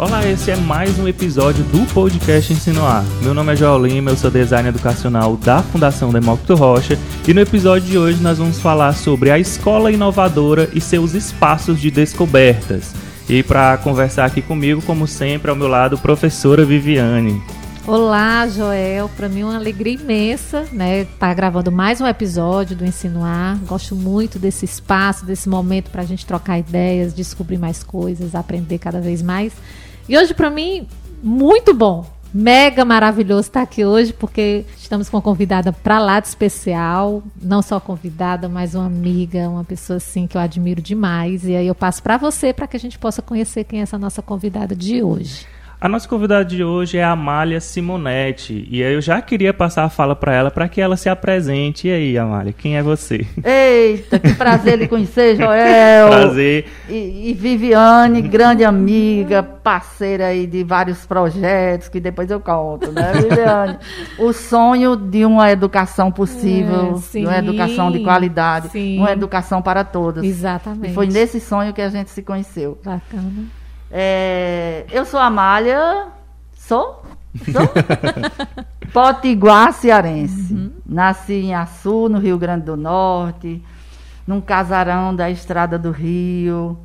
Olá, esse é mais um episódio do podcast Ensino A. Meu nome é João Lima, eu sou designer educacional da Fundação Demócrito Rocha e no episódio de hoje nós vamos falar sobre a escola inovadora e seus espaços de descobertas. E para conversar aqui comigo, como sempre, ao meu lado, professora Viviane. Olá, Joel. Para mim é uma alegria imensa, né? Estar tá gravando mais um episódio do Ensino A. Gosto muito desse espaço, desse momento para a gente trocar ideias, descobrir mais coisas, aprender cada vez mais. E hoje, para mim, muito bom. Mega maravilhoso estar aqui hoje, porque estamos com uma convidada para lá de especial. Não só convidada, mas uma amiga, uma pessoa assim que eu admiro demais. E aí eu passo para você para que a gente possa conhecer quem é essa nossa convidada de hoje. A nossa convidada de hoje é a Amália Simonetti. E eu já queria passar a fala para ela para que ela se apresente. E aí, Amália, quem é você? Eita, que prazer lhe conhecer, Joel. prazer. E, e, Viviane, grande amiga, parceira aí de vários projetos, que depois eu conto, né, Viviane? o sonho de uma educação possível, é, de uma educação de qualidade, sim. uma educação para todos. Exatamente. E foi nesse sonho que a gente se conheceu. Bacana. É, eu sou Amália. Sou? Sou? Potiguar cearense. Uhum. Nasci em Açu, no Rio Grande do Norte, num casarão da Estrada do Rio,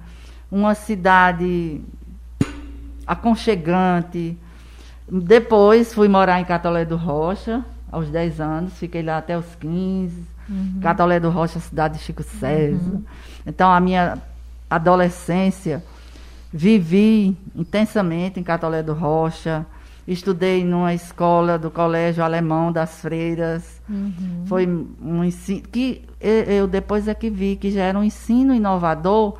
uma cidade aconchegante. Depois fui morar em Catolé do Rocha, aos 10 anos, fiquei lá até os 15. Uhum. Catolé do Rocha, cidade de Chico César. Uhum. Então a minha adolescência Vivi intensamente em Catolé do Rocha. Estudei numa escola do Colégio Alemão das Freiras. Uhum. Foi um ensino que eu depois é que vi que já era um ensino inovador.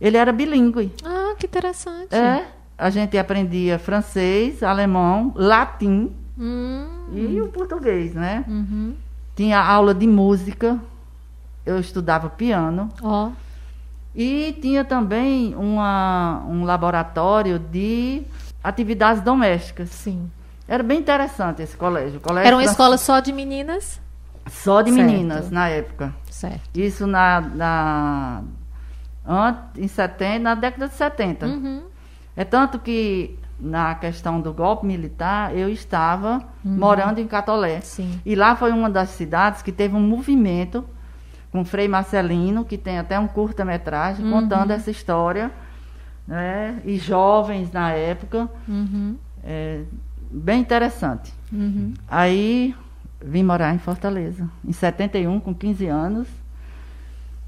Ele era bilíngue. Ah, que interessante. É, a gente aprendia francês, alemão, latim uhum. e o português, né? Uhum. Tinha aula de música. Eu estudava piano. Ó. Oh. E tinha também uma, um laboratório de atividades domésticas. Sim. Era bem interessante esse colégio. colégio Era uma escola só de meninas? Só de certo. meninas, na época. Certo. Isso na, na, em 70, na década de 70. Uhum. É tanto que na questão do golpe militar, eu estava uhum. morando em Catolé. Sim. E lá foi uma das cidades que teve um movimento com Frei Marcelino, que tem até um curta-metragem uhum. contando essa história, né? E jovens na época. Uhum. É, bem interessante. Uhum. Aí vim morar em Fortaleza, em 71, com 15 anos.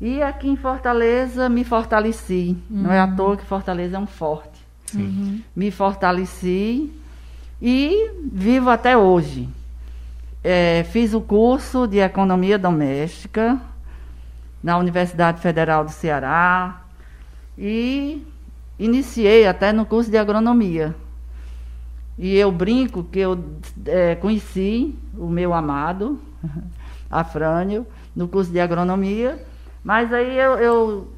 E aqui em Fortaleza me fortaleci. Não é à uhum. toa que Fortaleza é um forte. Uhum. Me fortaleci e vivo até hoje. É, fiz o curso de economia doméstica na Universidade Federal do Ceará e iniciei até no curso de agronomia. E eu brinco que eu é, conheci o meu amado, Afrânio, no curso de agronomia, mas aí eu, eu,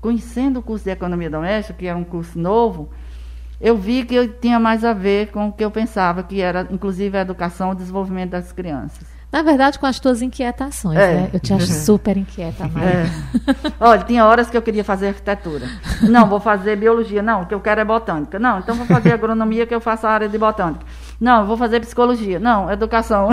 conhecendo o curso de economia doméstica, que é um curso novo, eu vi que eu tinha mais a ver com o que eu pensava, que era inclusive a educação e o desenvolvimento das crianças. Na verdade, com as tuas inquietações, é. né? Eu te acho super inquieta, Maria. É. Olha, tinha horas que eu queria fazer arquitetura. Não, vou fazer biologia. Não, o que eu quero é botânica. Não, então vou fazer agronomia que eu faço a área de botânica. Não, vou fazer psicologia. Não, educação.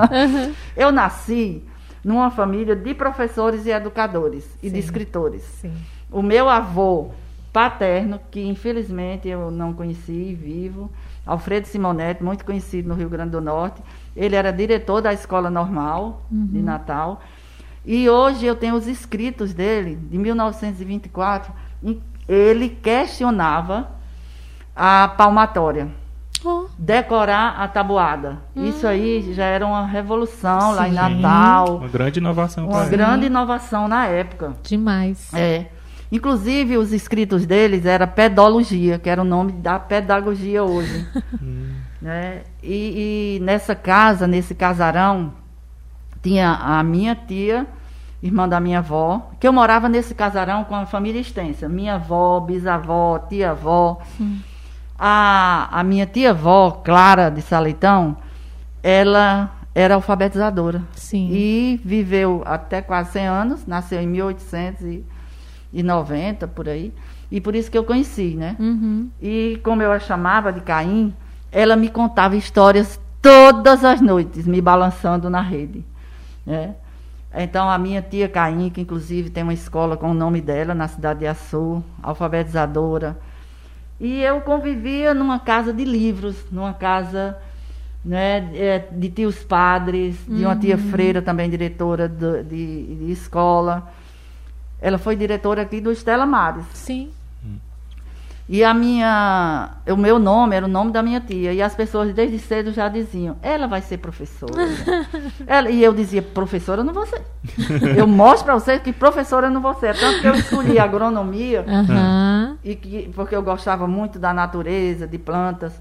eu nasci numa família de professores e educadores e Sim. de escritores. Sim. O meu avô paterno, que infelizmente eu não conheci vivo, Alfredo Simonetti, muito conhecido no Rio Grande do Norte, ele era diretor da escola normal uhum. de Natal. E hoje eu tenho os escritos dele, de 1924, ele questionava a palmatória. Oh. Decorar a tabuada. Isso aí já era uma revolução Sim. lá em Natal. Uma grande inovação. Uma grande inovação na época. Demais. É. Inclusive, os escritos deles era pedologia, que era o nome da pedagogia hoje. Hum. Né? E, e, nessa casa, nesse casarão, tinha a minha tia, irmã da minha avó, que eu morava nesse casarão com a família extensa. Minha avó, bisavó, tia-avó. A, a minha tia-avó, Clara de Saleitão, ela era alfabetizadora. Sim. E viveu até quase 100 anos, nasceu em 1800 e 90, por aí. E por isso que eu conheci, né? Uhum. E como eu a chamava de Caim, ela me contava histórias todas as noites, me balançando na rede. Né? Então, a minha tia Caim, que inclusive tem uma escola com o nome dela na cidade de Açu, alfabetizadora. E eu convivia numa casa de livros, numa casa né, é, de tios padres, de uma tia freira também, diretora do- de, de escola. Ela foi diretora aqui do Estela Mares. Sim. E a minha, o meu nome era o nome da minha tia. E as pessoas desde cedo já diziam, ela vai ser professora. Ela- e eu dizia, professora eu não vou ser. Eu mostro para vocês que professora eu não vou ser. Tanto que eu escolhi agronomia, Aham. e que, porque eu gostava muito da natureza, de plantas.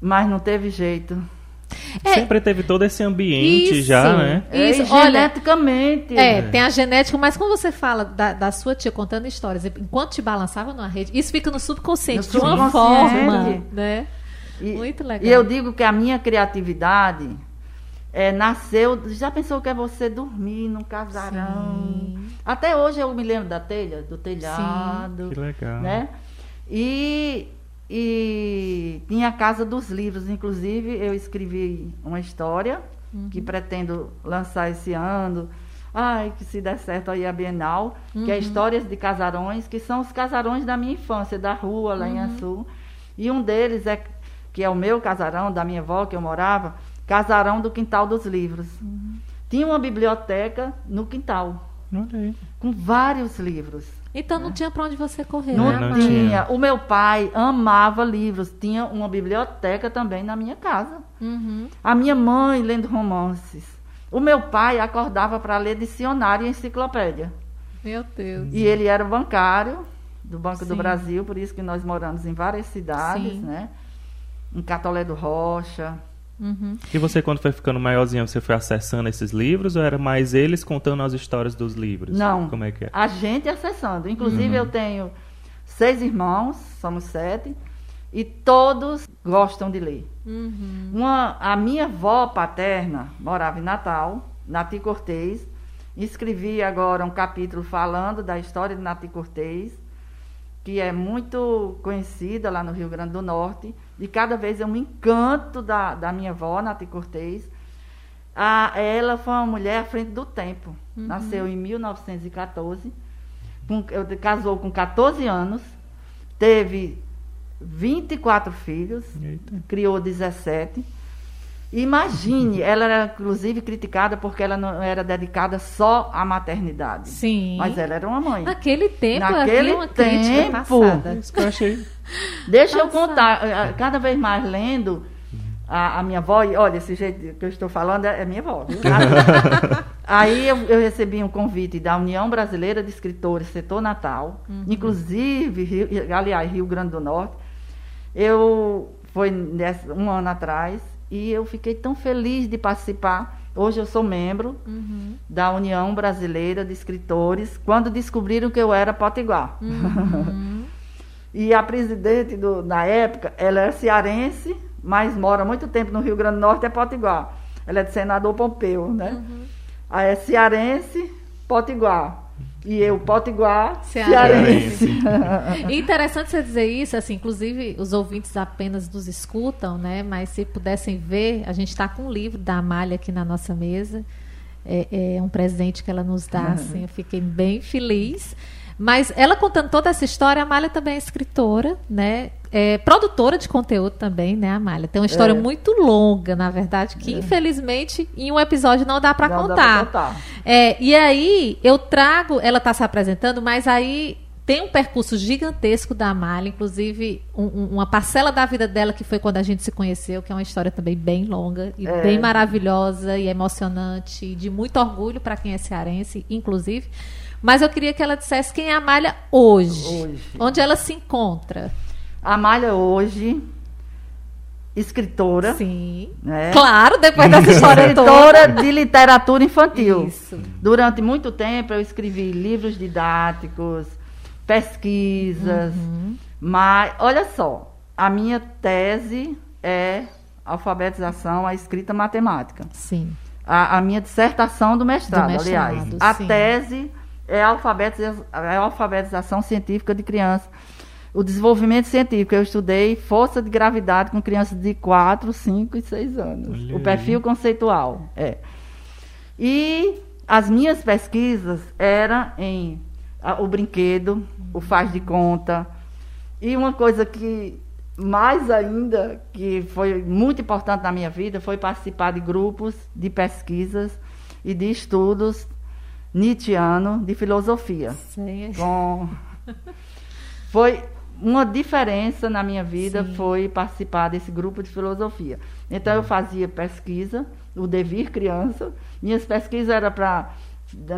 Mas não teve jeito. É. Sempre teve todo esse ambiente Isso. já, né? É, Isso, e olha, geneticamente. É, tem a genética, mas quando você fala da, da sua tia contando histórias, enquanto te balançava numa rede, isso fica no subconsciente No de uma subconsciente. forma, né? E, Muito legal. E eu digo que a minha criatividade é, nasceu. Já pensou que é você dormir num casarão? Sim. Até hoje eu me lembro da telha, do telhado. Que legal. Né? E, e tinha a Casa dos Livros. Inclusive, eu escrevi uma história Uhum. que pretendo lançar esse ano. Ai, que se der certo aí a Bienal, que Uhum. é Histórias de Casarões, que são os casarões da minha infância, da rua lá Uhum. em Açu. E um deles é, que é o meu casarão, da minha avó, que eu morava, Casarão do Quintal dos Livros. Uhum. Tinha uma biblioteca no quintal, com vários livros. Então não tinha pra onde você correr, Não, né, não tinha. O meu pai amava livros. Tinha uma biblioteca também na minha casa. Uhum. A minha mãe lendo romances. O meu pai acordava para ler dicionário e enciclopédia. Meu Deus. E ele era bancário do Banco do Sim. Brasil, por isso que nós moramos em várias cidades, Sim. né? Em Catolé do Rocha. Uhum. E você, quando foi ficando maiorzinha, você foi acessando esses livros ou era mais eles contando as histórias dos livros? Não. Como é que é? A gente acessando. Inclusive, eu tenho seis irmãos, somos sete, e todos gostam de ler. Uhum. Uma, a minha avó paterna morava em Natal, Nati Cortez. Escrevi agora um capítulo falando da história de Nati Cortez, que é muito conhecida lá no Rio Grande do Norte. E cada vez eu me encanto da, da minha avó, Nati Cortez. A, ela foi uma mulher à frente do tempo. Nasceu em 1914. Com, casou com 14 anos. Teve 24 filhos Eita. criou 17. Imagine, ela era inclusive criticada porque ela não era dedicada só à maternidade. Sim. Mas ela era uma mãe. Naquele tempo Naquele uma crítica tempo. passada. Isso que eu achei. Deixa eu Passada. contar, eh, cada vez mais lendo a, a minha avó, e olha, esse jeito que eu estou falando é, é minha avó. Aí eu, eu recebi um convite da União Brasileira de Escritores Setor Natal, inclusive, Rio- aliás, Rio Grande do Norte. Eu foi nessa- um ano atrás e eu fiquei tão feliz de participar. Hoje eu sou membro Uhum. da União Brasileira de Escritores, quando descobriram que eu era potiguar. Uhum. e a presidente do, na época, ela é cearense, mas mora muito tempo no Rio Grande do Norte, é potiguar. Ela é de senador Pompeu, né? Uhum. Aí é cearense, potiguar. E eu, potiguar, Cearense. cearense. Interessante você dizer isso, assim, inclusive os ouvintes apenas nos escutam, né? Mas se pudessem ver, a gente está com um livro da Amália aqui na nossa mesa. É, é um presente que ela nos dá, assim, eu fiquei bem feliz. Mas ela contando toda essa história, a Amália também é escritora, né? É produtora de conteúdo também, né, Amália? Tem uma história É. muito longa, na verdade, que infelizmente em um episódio não dá para Não dá contar. pra contar. É, e aí eu trago, ela está se apresentando, mas aí tem um percurso gigantesco da Amália, inclusive um- um- uma parcela da vida dela que foi quando a gente se conheceu, que é uma história também bem longa e É. bem maravilhosa e emocionante, e de muito orgulho para quem é cearense, inclusive. Mas eu queria que ela dissesse quem é a Amália hoje, Hoje. onde ela se encontra. A Amália hoje, escritora. Sim. Né? Claro, depois dessa história. Escritora de literatura infantil. Isso. Durante muito tempo eu escrevi livros didáticos, pesquisas, Uhum. mas olha só, a minha tese é alfabetização, a escrita matemática. Sim. A, a minha dissertação do mestrado, Do mestrado, aliás. A sim. tese é a alfabetização, é a alfabetização científica de crianças. O desenvolvimento científico, eu estudei força de gravidade com crianças de 4, 5 e 6 anos. Olha o perfil conceitual, é. E as minhas pesquisas eram em ah, o brinquedo, o faz de conta. E uma coisa que mais ainda, que foi muito importante na minha vida, foi participar de grupos de pesquisas e de estudos Nietzscheano de filosofia. Sei. Com... Foi uma diferença na minha vida Sim. foi participar desse grupo de filosofia. Então eu fazia pesquisa, o Devir Criança. Minhas pesquisas eram para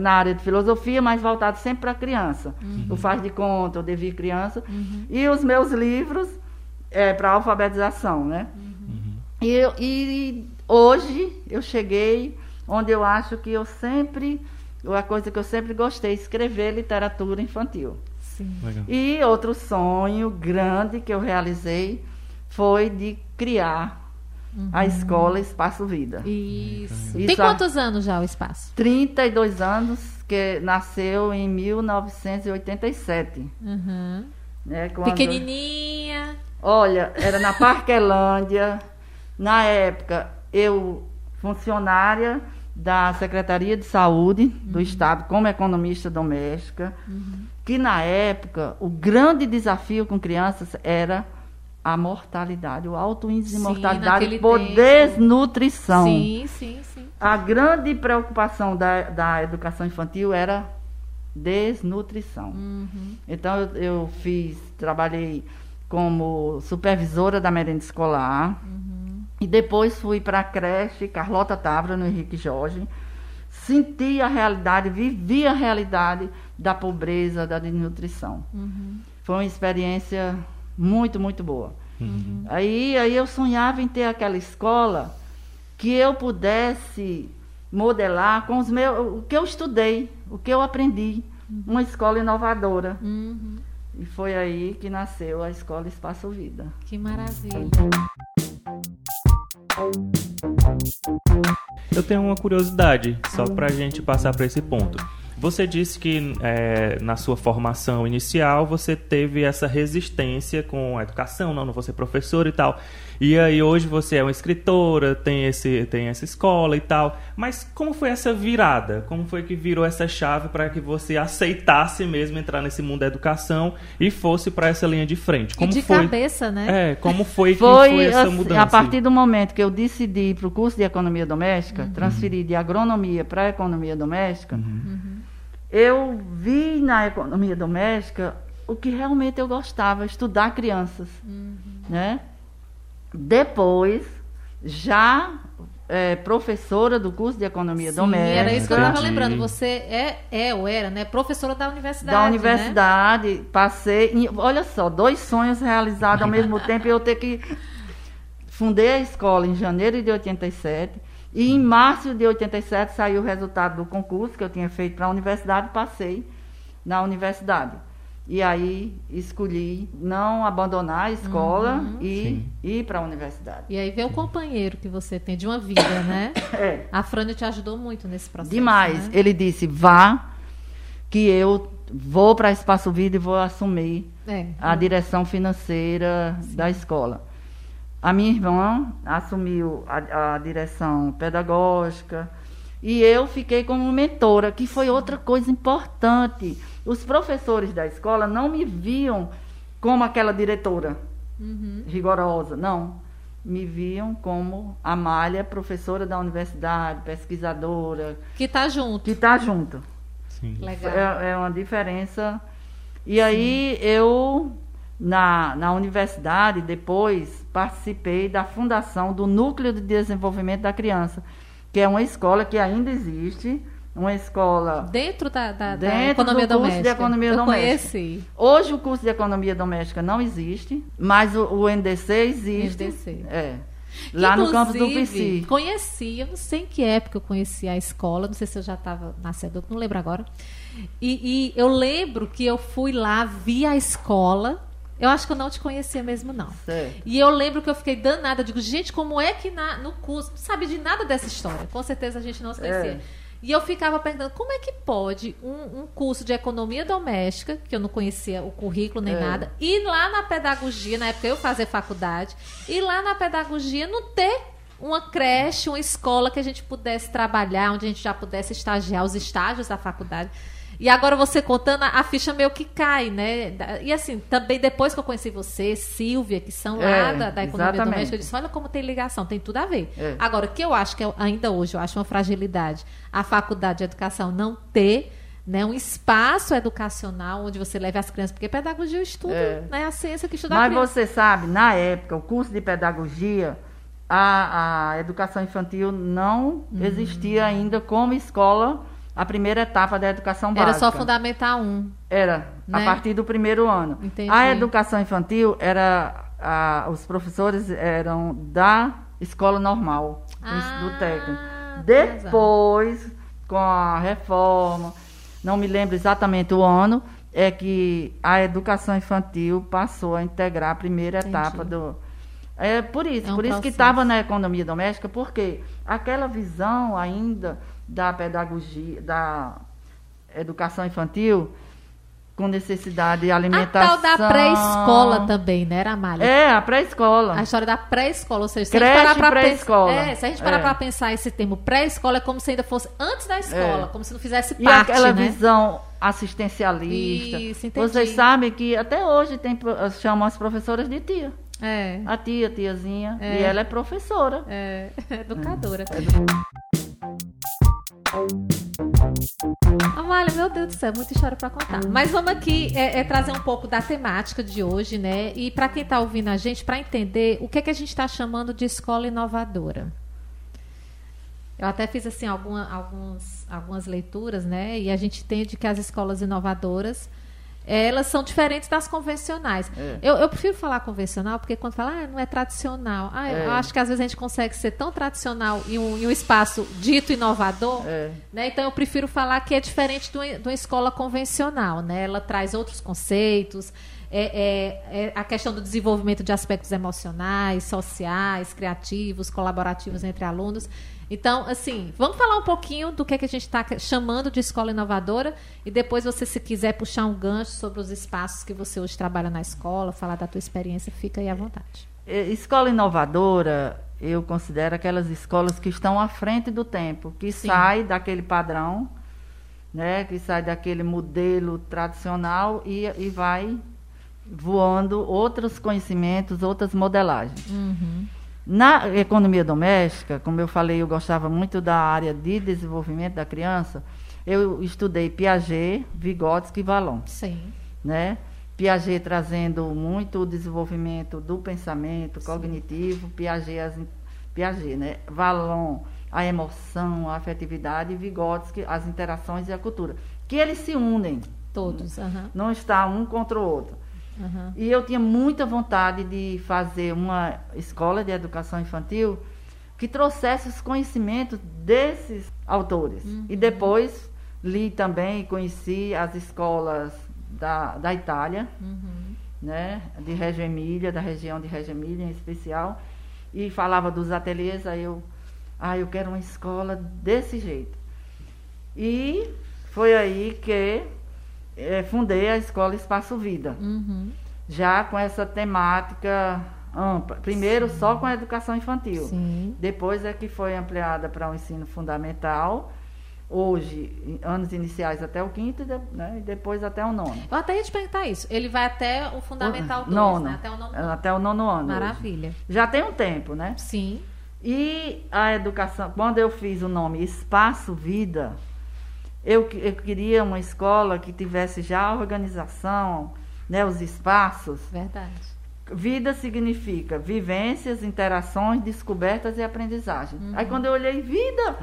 na área de filosofia, mas voltado sempre para criança. O Faz de Conta, o Devir Criança. E os meus livros é, para alfabetização, né? E, eu- e hoje eu cheguei onde eu acho que eu sempre, a coisa que eu sempre gostei, escrever literatura infantil. Sim. Legal. E outro sonho grande que eu realizei foi de criar a escola Espaço Vida. Isso. Isso, Tem quantos anos já o espaço? 32 anos, que nasceu em 1987. Uhum. Né, quando- Pequenininha. Olha, era na Parquelândia. Na época, eu, funcionária da Secretaria de Saúde do Estado, como economista doméstica, que na época o grande desafio com crianças era a mortalidade, o alto índice de Sim, mortalidade naquele por tempo. desnutrição. Sim, sim, sim. A grande preocupação da, da educação infantil era desnutrição. Uhum. Então eu, eu fiz, trabalhei como supervisora da merenda escolar Uhum. e depois fui para a creche Carlota Távora no Henrique Jorge. Senti a realidade, vivi a realidade da pobreza, da desnutrição. Uhum. Foi uma experiência muito, muito boa. Uhum. Aí, aí eu sonhava em ter aquela escola que eu pudesse modelar com os meus, o que eu estudei, o que eu aprendi, uma escola inovadora. Uhum. E foi aí que nasceu a escola Espaço Vida. Que maravilha. Eu tenho uma curiosidade, só pra gente passar para esse ponto. Você disse que é, na sua formação inicial você teve essa resistência com a educação, não, não vou ser professor e tal. E aí hoje você é uma escritora, tem, esse, tem essa escola e tal. Mas como foi essa virada? Como foi que virou essa chave para que você aceitasse mesmo entrar nesse mundo da educação e fosse para essa linha de frente? Como e de foi? cabeça, né? É, como foi que Foi, foi essa assim, mudança? a partir do momento que eu decidi ir para o curso de economia doméstica, transferir de agronomia para economia doméstica, eu vi na economia doméstica o que realmente eu gostava, estudar crianças, né? Depois, já é, professora do curso de economia Sim, doméstica, era isso que eu estava lembrando. Você é, é ou era, né? Professora da universidade. da né? universidade, passei, em- olha só, dois sonhos realizados ao mesmo tempo, e eu ter que fundei a escola em janeiro de 87 e em março de 87 saiu o resultado do concurso que eu tinha feito para a universidade, passei na universidade. E aí escolhi não abandonar a escola Uhum. e Sim. ir para a universidade. E aí vê o companheiro que você tem de uma vida, né? É. A Frânio te ajudou muito nesse processo. Demais. né? Ele disse: vá, que eu vou para Espaço Vida e vou assumir É. a direção financeira da escola. A minha irmã assumiu a, a direção pedagógica e eu fiquei como mentora, que foi outra coisa importante. Os professores da escola não me viam como aquela diretora Uhum. rigorosa, não. Me viam como Amália, professora da universidade, pesquisadora, Que tá junto. que está junto. Sim. Legal. É, é uma diferença. E aí eu, na, na universidade, depois participei da fundação do Núcleo de Desenvolvimento da Criança, que é uma escola que ainda existe, uma escola. Dentro da, da, da Dentro economia do curso de doméstica. economia eu doméstica. conheci. Hoje o curso de economia doméstica não existe, mas o, o NDC existe. NDC. É. Lá no campus do Inclusive, PC. Conheci, eu não sei em que época eu conheci a escola, não sei se eu já estava nascendo, não lembro agora. E, e eu lembro que eu fui lá, vi a escola. Eu acho que eu não te conhecia mesmo, não. Certo. E eu lembro que eu fiquei danada. Digo, gente, como é que na- no curso. Não sabe de nada dessa história. Com certeza a gente não se conhecia. É. E eu ficava perguntando como é que pode um, um, curso de economia doméstica, que eu não conhecia o currículo nem é. nada, ir lá na pedagogia, na época eu fazia faculdade, ir lá na pedagogia não ter uma creche, uma escola que a gente pudesse trabalhar, onde a gente já pudesse estagiar os estágios da faculdade. E agora você contando, a ficha meio que cai, né? E assim, também depois que eu conheci você, Silvia, que são é, lá da, da economia exatamente. doméstica, eu disse, olha como tem ligação, tem tudo a ver. É. Agora, o que eu acho que é, ainda hoje, eu acho uma fragilidade, a faculdade de educação não ter né, um espaço educacional onde você leve as crianças, porque pedagogia é o estudo, é. né, a ciência que estuda Mas você sabe, na época, o curso de pedagogia, a, a educação infantil não hum. existia ainda como escola a primeira etapa da educação básica. Era só Fundamental 1. Era, né? a partir do primeiro ano. Entendi. A educação infantil era. A, os professores eram da escola normal, ah, do técnico. Depois, com a reforma, não me lembro exatamente o ano, é que a educação infantil passou a integrar a primeira Entendi. etapa do. É por isso, é um por isso processo. que estava na economia doméstica, porque aquela visão ainda da pedagogia, da educação infantil, com necessidade de alimentação. A tal da pré-escola também, né, Amália? É, a pré-escola. A história da pré-escola, ou seja, se Creche, a gente parar para pensar, é, se a gente parar é. para pensar esse termo pré-escola é como se ainda fosse antes da escola, é. como se não fizesse e parte, aquela né? visão assistencialista. Isso, entendi. Vocês sabem que até hoje tem chamam as professoras de tia. É. A tia, tiazinha, é. e ela é professora. É, educadora. É. Amália, meu Deus do céu, muita história para contar. Mas vamos aqui é, é, trazer um pouco da temática de hoje, né? E para quem está ouvindo a gente, para entender o que é que a gente está chamando de escola inovadora. Eu até fiz assim alguma, alguns, algumas leituras, né? E a gente entende que as escolas inovadoras elas são diferentes das convencionais. É. Eu, eu, prefiro falar convencional, porque quando fala, ah, não é tradicional. Ah, é. Eu acho que às vezes a gente consegue ser tão tradicional em um, em um espaço dito inovador, é. né? Então eu prefiro falar que é diferente de uma, de uma escola convencional, né? Ela traz outros conceitos, é, é, é, a questão do desenvolvimento de aspectos emocionais, sociais, criativos, colaborativos entre alunos. Então, assim, vamos falar um pouquinho do que, é que a gente está chamando de escola inovadora e depois você, se quiser puxar um gancho sobre os espaços que você hoje trabalha na escola, falar da tua experiência, fica aí à vontade. É, escola inovadora, eu considero aquelas escolas que estão à frente do tempo, que Sim. sai daquele padrão, né, que sai daquele modelo tradicional e, e vai voando outros conhecimentos, outras modelagens. Uhum. Na economia doméstica, como eu falei, eu gostava muito da área de desenvolvimento da criança. Eu estudei Piaget, Vygotsky e Vallon. Sim. Né? Piaget trazendo muito o desenvolvimento do pensamento Sim. cognitivo, Piaget, as, Piaget, né? Vallon, a emoção, a afetividade, e Vygotsky, as interações e a cultura. Que eles se unem. Todos. Uhum. Não está um contra o outro. Uhum. E eu tinha muita vontade de fazer uma escola de educação infantil que trouxesse os conhecimentos desses autores. Uhum. E depois li também e conheci as escolas da, da Itália, uhum. né, de Reggio Emília, da região de Reggio Emília em especial, e falava dos ateliês, aí eu, ah, eu quero uma escola desse jeito. E foi aí que é, fundei a Escola Espaço Vida. Uhum. Já com essa temática ampla. Primeiro Sim. só com a educação infantil. Sim. Depois é que foi ampliada para o ensino fundamental. Hoje, anos iniciais até o quinto né, e depois até o nono. Eu até ia te perguntar isso. Ele vai até o fundamental 2, nono, né? Até o nono ano. Até o nono ano. Maravilha. Hoje. Já tem um tempo, né? Sim. E a educação, quando eu fiz o nome Espaço Vida, eu, eu queria uma escola que tivesse já a organização, né, os espaços. Verdade. Vida significa vivências, interações, descobertas e aprendizagem. Uhum. Aí quando eu olhei vida,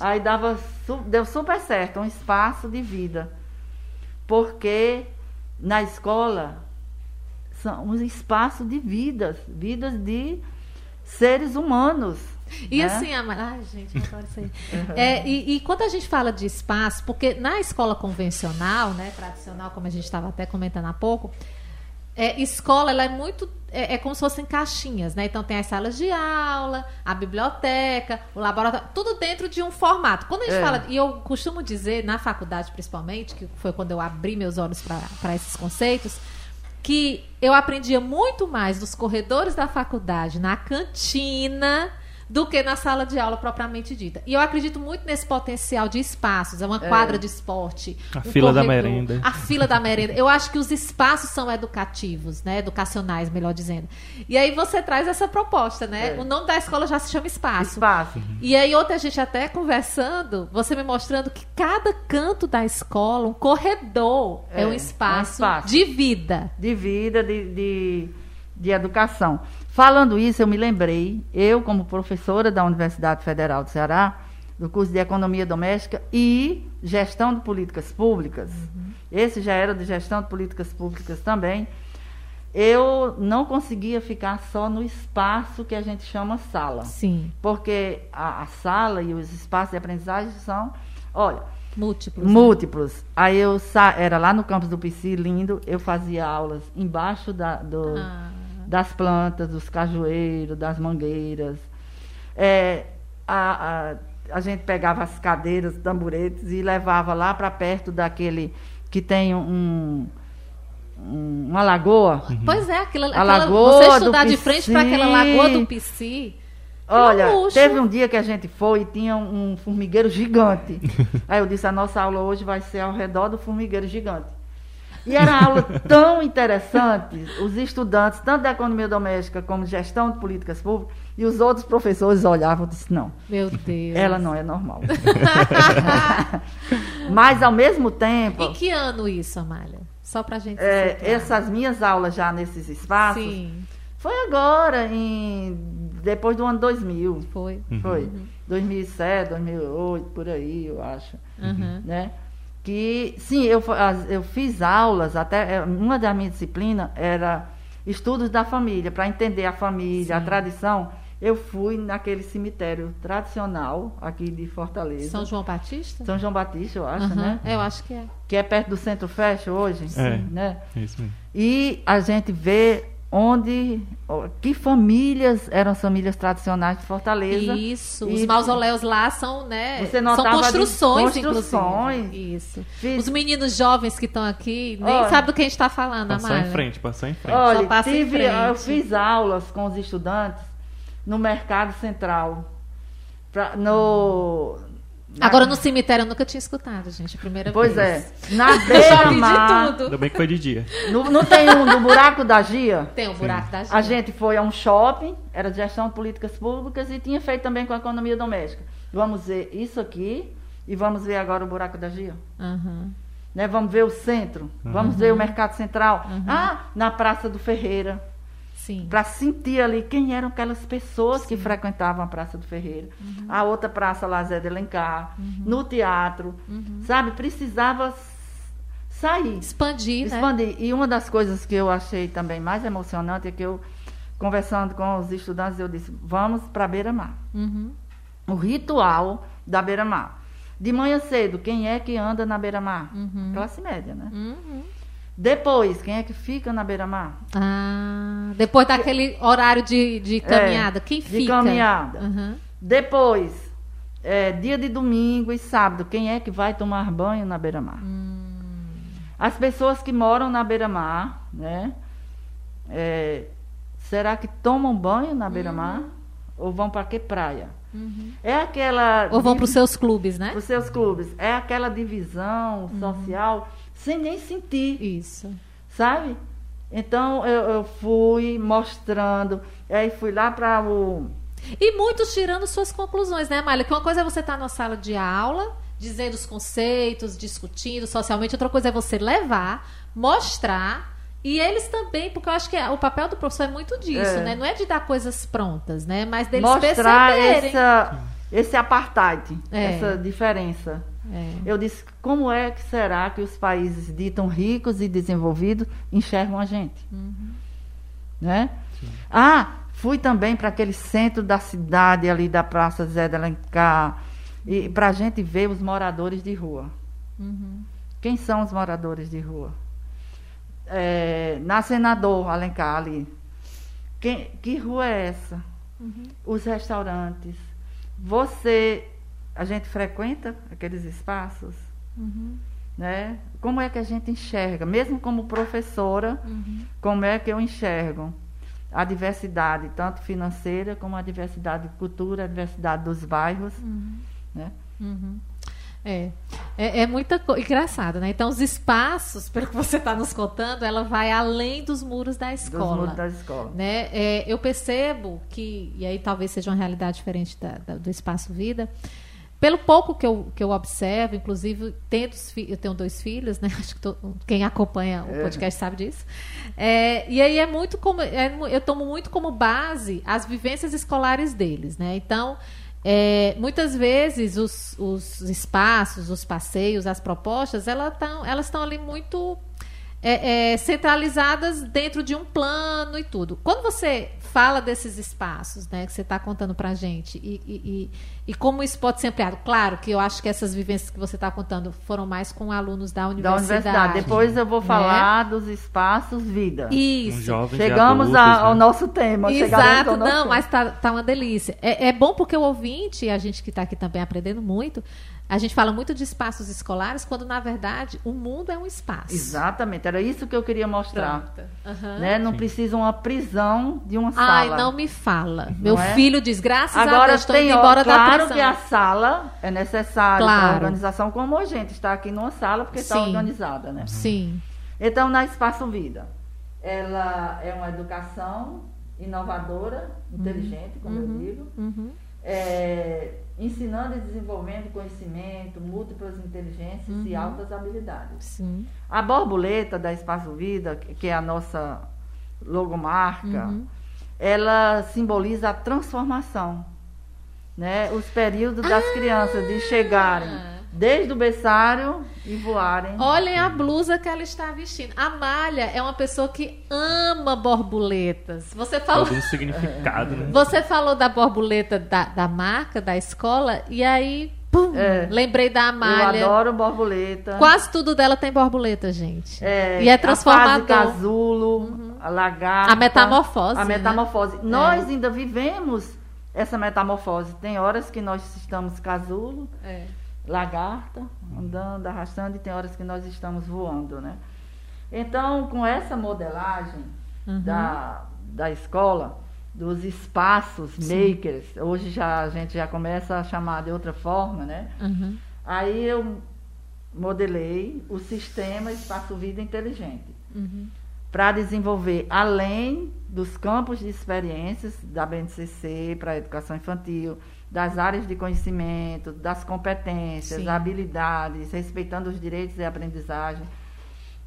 aí dava deu super certo, um espaço de vida. Porque na escola são um espaço de vidas, vidas de seres humanos e né? assim, a... ai, gente, adoro isso aí. É, e, e, quando a gente fala de espaço, porque na escola convencional, né, tradicional, como a gente estava até comentando há pouco, é, escola ela é muito é, é, como se fossem caixinhas, né? Então tem as salas de aula, a biblioteca, o laboratório, tudo dentro de um formato. Quando a gente é. fala, e eu costumo dizer na faculdade principalmente, que foi quando eu abri meus olhos para esses conceitos, que eu aprendia muito mais nos corredores da faculdade, na cantina, do que na sala de aula propriamente dita. E eu acredito muito nesse potencial de espaços, é uma é. quadra de esporte, a um fila corredor, da merenda. A fila da merenda. Eu acho que os espaços são educativos, né, educacionais, melhor dizendo. E aí você traz essa proposta, né? É. O nome da escola já se chama espaço. Espaço. E aí outra gente até conversando, você me mostrando que cada canto da escola, um corredor, é, é um, espaço um, espaço de vida. De vida, de, de, de educação. Falando isso, eu me lembrei, eu como professora da Universidade Federal do Ceará, do curso de Economia Doméstica e Gestão de Políticas Públicas, uhum. esse já era de Gestão de Políticas Públicas também, eu não conseguia ficar só no espaço que a gente chama sala. Sim. Porque a, a sala e os espaços de aprendizagem são, olha, Múltiplos. Múltiplos. Né? Aí eu sa era lá no campus do PC, lindo, eu fazia aulas embaixo da, do, ah das plantas, dos cajueiros, das mangueiras. É, a, a, a gente pegava as cadeiras, tamburetes e levava lá para perto daquele que tem um, um uma lagoa. Uhum. Pois é, aquela, aquela lagoa você estudar de frente para aquela lagoa do Pici. Olha, teve um dia que a gente foi e tinha um formigueiro gigante. Aí eu disse: a nossa aula hoje vai ser ao redor do formigueiro gigante. E era aula tão interessante, os estudantes, tanto da economia doméstica como gestão de políticas públicas, e os outros professores olhavam e disseram, não. Meu Deus. Ela não é normal. Mas, ao mesmo tempo... Em que ano isso, Amália? Só para gente é, Essas minhas aulas já nesses espaços... Sim. Foi agora, em, depois do ano 2000. Foi. Foi. Uhum. 2007, 2008, por aí, eu acho. Uhum. Né? Que sim, eu, eu fiz aulas, até é, uma da minha disciplina era estudos da família, para entender a família, sim. a tradição. Eu fui naquele cemitério tradicional aqui de Fortaleza. São João Batista? São João Batista, eu acho, uhum, né? Eu acho que é. Que é perto do Centro Fecho hoje. É, né? Isso mesmo. E a gente vê onde que famílias eram as famílias tradicionais de Fortaleza. Isso, os mausoléus lá são, né? Você são construções, construções. inclusive. Isso. Fiz... Os meninos jovens que estão aqui nem Olha, sabem do que a gente está falando, Passou em frente, passou em frente. Olha, passa tive, em frente. eu fiz aulas com os estudantes no Mercado Central. Pra, no, Agora no cemitério eu nunca tinha escutado, gente. A primeira pois vez. Pois é. Na beira-mar. Ainda bem que foi de dia. No, não tem um do buraco da Gia? Tem o um buraco da Gia. A gente foi a um shopping, era de gestão de políticas públicas e tinha feito também com a economia doméstica. Vamos ver isso aqui e vamos ver agora o buraco da Gia. Uhum. Né, vamos ver o centro, uhum. vamos ver o mercado central. Uhum. Ah, na Praça do Ferreira para sentir ali quem eram aquelas pessoas Sim. que frequentavam a Praça do Ferreira. Uhum. A outra praça lá, Zé de Alencar, uhum. no teatro, uhum. sabe? Precisava sair. Expandir, né? Expandir. Né? E uma das coisas que eu achei também mais emocionante é que eu, conversando com os estudantes, eu disse, vamos para Beira-Mar. Uhum. O ritual da Beira-Mar. De manhã cedo, quem é que anda na Beira-Mar? Uhum. Classe média, né? Depois, quem é que fica na beira-mar? Ah, depois daquele horário de, de é, caminhada, é, quem fica? De caminhada. Uhum. Depois, é, dia de domingo e sábado, quem é que vai tomar banho na beira-mar? Hum. As pessoas que moram na beira-mar, né? É, será que tomam banho na beira-mar? Uhum. Ou vão para que praia? Uhum. É aquela. Ou vão para os seus clubes, né? Para os seus clubes. É aquela divisão uhum. social sem nem sentir. Isso. Sabe? Então eu, eu fui mostrando, aí fui lá para o. E muitos tirando suas conclusões, né, Malha? Que uma coisa é você estar tá na sala de aula, dizendo os conceitos, discutindo socialmente, outra coisa é você levar, mostrar. E eles também, porque eu acho que o papel do professor é muito disso, é. né? Não é de dar coisas prontas, né? Mas deles Mostrar perceberem. Essa, esse apartheid, é. essa diferença. É. Eu disse, como é que será que os países ditam ricos e desenvolvidos enxergam a gente? Uhum. Né? Ah, fui também para aquele centro da cidade ali da Praça Zé de Alencar, e para a gente ver os moradores de rua. Uhum. Quem são os moradores de rua? é, na Senador Alencar ali. Quem, que rua é essa? Uhum. Os restaurantes. Você, a gente frequenta aqueles espaços? Uhum. Né? Como é que a gente enxerga? Mesmo como professora, uhum. como é que eu enxergo a diversidade, tanto financeira como a diversidade de cultura, a diversidade dos bairros, uhum. né? Uhum. É, é, é muita coisa. Engraçado, né? Então, os espaços, pelo que você está nos contando, ela vai além dos muros da escola. Dos muros da escola. Né? É, eu percebo que, e aí talvez seja uma realidade diferente da, da, do espaço vida, pelo pouco que eu, que eu observo, inclusive, tendo, eu tenho dois filhos, né? Acho que tô, quem acompanha o é. podcast sabe disso. É, e aí é muito como. É, eu tomo muito como base as vivências escolares deles, né? Então. É, muitas vezes os, os, espaços, os passeios, as propostas, elas estão elas ali muito é, é, centralizadas dentro de um plano e tudo. Quando você fala desses espaços, né, que você está contando para a gente, e, e, e, e, como isso pode ser ampliado? Claro que eu acho que essas vivências que você está contando foram mais com alunos da universidade. Da universidade. Depois eu vou né? falar né? dos espaços vida. Isso. Um chegamos adultos, a, né? ao nosso tema. Exato. Não, tema. mas tá, tá uma delícia. É, é bom porque o ouvinte, a gente que está aqui também aprendendo muito, a gente fala muito de espaços escolares, quando na verdade o mundo é um espaço. Exatamente, era isso que eu queria mostrar. Uhum. Né? Não Sim. precisa uma prisão de uma sala. Ai, não me fala. Não Meu é? filho diz, graças Agora, a Deus, estou indo embora claro da prisão. Claro que a sala é necessária claro. para a organização, como a gente está aqui numa sala porque está organizada, né? Sim. Então, na Espaço Vida, ela é uma educação inovadora, inteligente, como uhum. eu digo. Uhum. É, ensinando e desenvolvendo conhecimento, múltiplas inteligências uhum. e altas habilidades. Sim. A borboleta da Espaço Vida, que é a nossa logomarca, uhum. ela simboliza a transformação. Né? Os períodos das ah! crianças de chegarem desde o berçário e voarem. Olhem a blusa que ela está vestindo. A Malha é uma pessoa que ama borboletas. Você falou. Algum significado, né? Você falou da borboleta da, da marca, da escola, e aí. Pum, é. Lembrei da Amália. Eu adoro borboleta. Quase tudo dela tem borboleta, gente. É, e é transformador. A casulo, uhum. a lagarta. A metamorfose. A né? metamorfose. Né? Nós ainda vivemos essa metamorfose. Tem horas que nós estamos casulo. É lagarta, andando, arrastando, e tem horas que nós estamos voando, né? Então, com essa modelagem uhum. da, da escola, dos espaços Sim. makers, hoje já a gente já começa a chamar de outra forma, né? Uhum. Aí eu modelei o sistema Espaço Vida Inteligente. Uhum. Para desenvolver, além dos campos de experiências da BNCC para a educação infantil, das áreas de conhecimento, das competências, Sim. habilidades, respeitando os direitos e aprendizagem,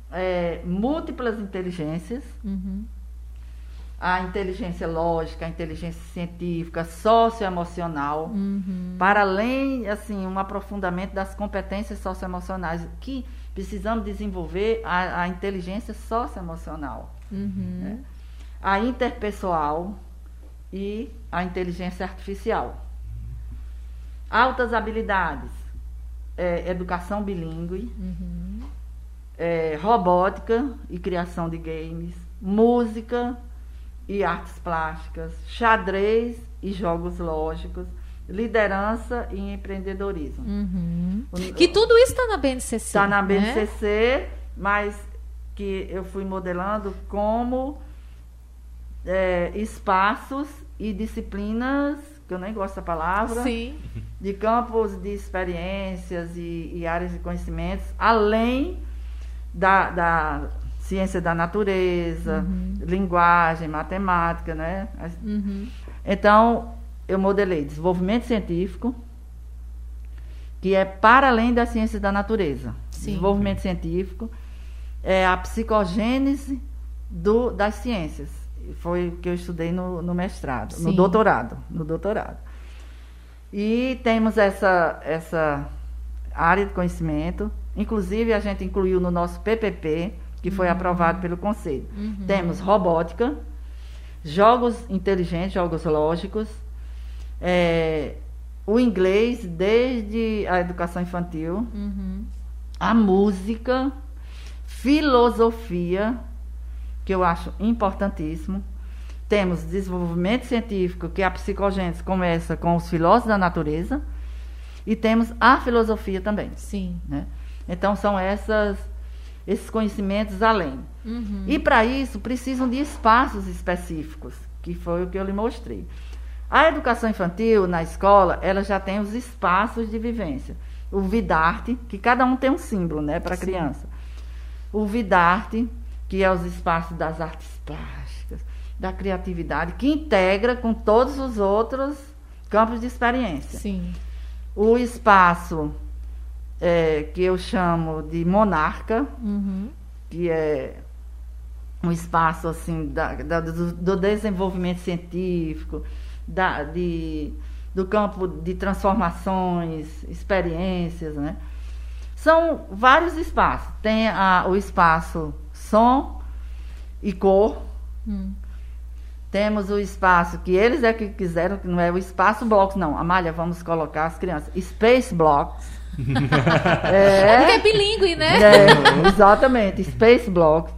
é, múltiplas inteligências, uhum. a inteligência lógica, a inteligência científica, socioemocional, uhum. para além, assim, um aprofundamento das competências socioemocionais, que precisamos desenvolver a, a inteligência socioemocional, uhum. né? a interpessoal e a inteligência artificial. Altas habilidades, é, educação bilíngue, uhum. é, robótica e criação de games, música e artes plásticas, xadrez e jogos lógicos, liderança e empreendedorismo. Uhum. Que tudo isso está na BNCC. Está na BNCC, né? mas que eu fui modelando como é, espaços e disciplinas que eu nem gosto dessa palavra, Sim. de campos de experiências e, e áreas de conhecimentos, além da, da ciência da natureza, uhum. linguagem, matemática, né? Uhum. Então, eu modelei desenvolvimento científico, que é para além da ciência da natureza. Sim. Desenvolvimento científico é a psicogênese do, das ciências foi o que eu estudei no, no mestrado, Sim. no doutorado, no doutorado. E temos essa, essa área de conhecimento, inclusive a gente incluiu no nosso PPP, que foi uhum. aprovado pelo Conselho. Uhum. Temos robótica, jogos inteligentes, jogos lógicos, é, o inglês desde a educação infantil, uhum. a música, filosofia, que eu acho importantíssimo. Temos desenvolvimento científico, que a psicogênese começa com os filósofos da natureza. E temos a filosofia também. Sim. Né? Então, são essas, esses conhecimentos além. Uhum. E para isso, precisam de espaços específicos, que foi o que eu lhe mostrei. A educação infantil na escola, ela já tem os espaços de vivência. O Vidarte, que cada um tem um símbolo, né, para a criança. O Vidarte, que é os espaços das artes plásticas, da criatividade, que integra com todos os outros campos de experiência. Sim. O espaço é, que eu chamo de monarca, Uhum. que é um espaço assim da, da- do, do desenvolvimento científico, da, de, do campo de transformações, experiências, né? São vários espaços. Tem a- o espaço som e cor. Hum. Temos o espaço que eles é que quiseram, que não é o espaço blocos, não. Amália, vamos colocar as crianças. Space blocks. É porque é bilíngue, né? É, exatamente, Space Blocks.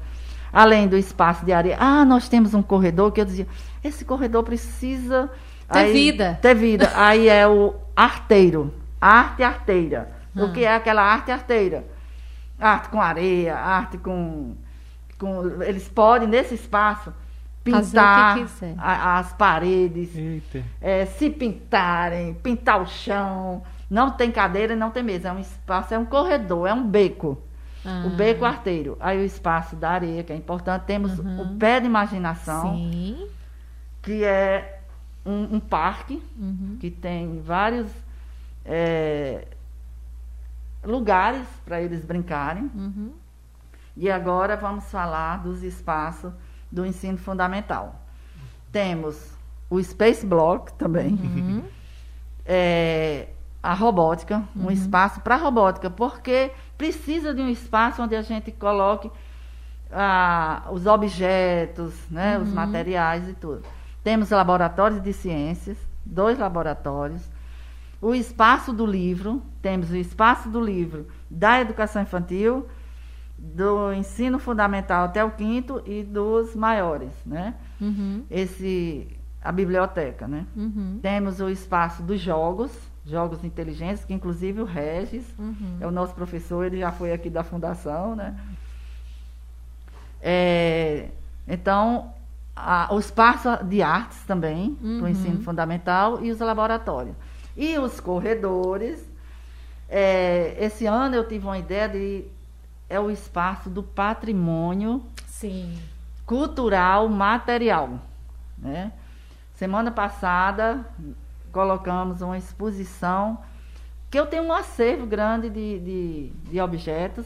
Além do espaço de areia. Ah, nós temos um corredor que eu dizia, esse corredor precisa Ter vida. Ter vida. Aí é o arteiro, arte arteira. Ah. O que é aquela arte arteira? Arte com areia, arte com, com eles podem nesse espaço pintar a- as paredes, é, se pintarem, pintar o chão. Não tem cadeira e não tem mesa. É um espaço, é um corredor, é um beco. Ah, O beco arteiro. Aí o espaço da areia, que é importante. Temos Uhum. o pé de imaginação, Sim. que é um, um parque Uhum. que tem vários é, lugares para eles brincarem. Uhum. E agora vamos falar dos espaços do ensino fundamental. Temos o Space Block também. Uhum. é, a robótica, um espaço para robótica, porque precisa de um espaço onde a gente coloque ah, os objetos, né, os materiais e tudo. Temos laboratórios de ciências, dois laboratórios. O espaço do livro, temos o espaço do livro da educação infantil, do ensino fundamental até o quinto e dos maiores, né? Uhum. Esse a biblioteca, né? Uhum. Temos o espaço dos jogos, jogos inteligentes, que inclusive o Regis Uhum. é o nosso professor, ele já foi aqui da fundação, né? É, então, a- o espaço de artes também, para Uhum. o ensino fundamental, e os laboratórios. E os corredores. é, esse ano eu tive uma ideia de. É o espaço do patrimônio Sim. cultural material. Né? Semana passada colocamos uma exposição que eu tenho um acervo grande de, de, de objetos.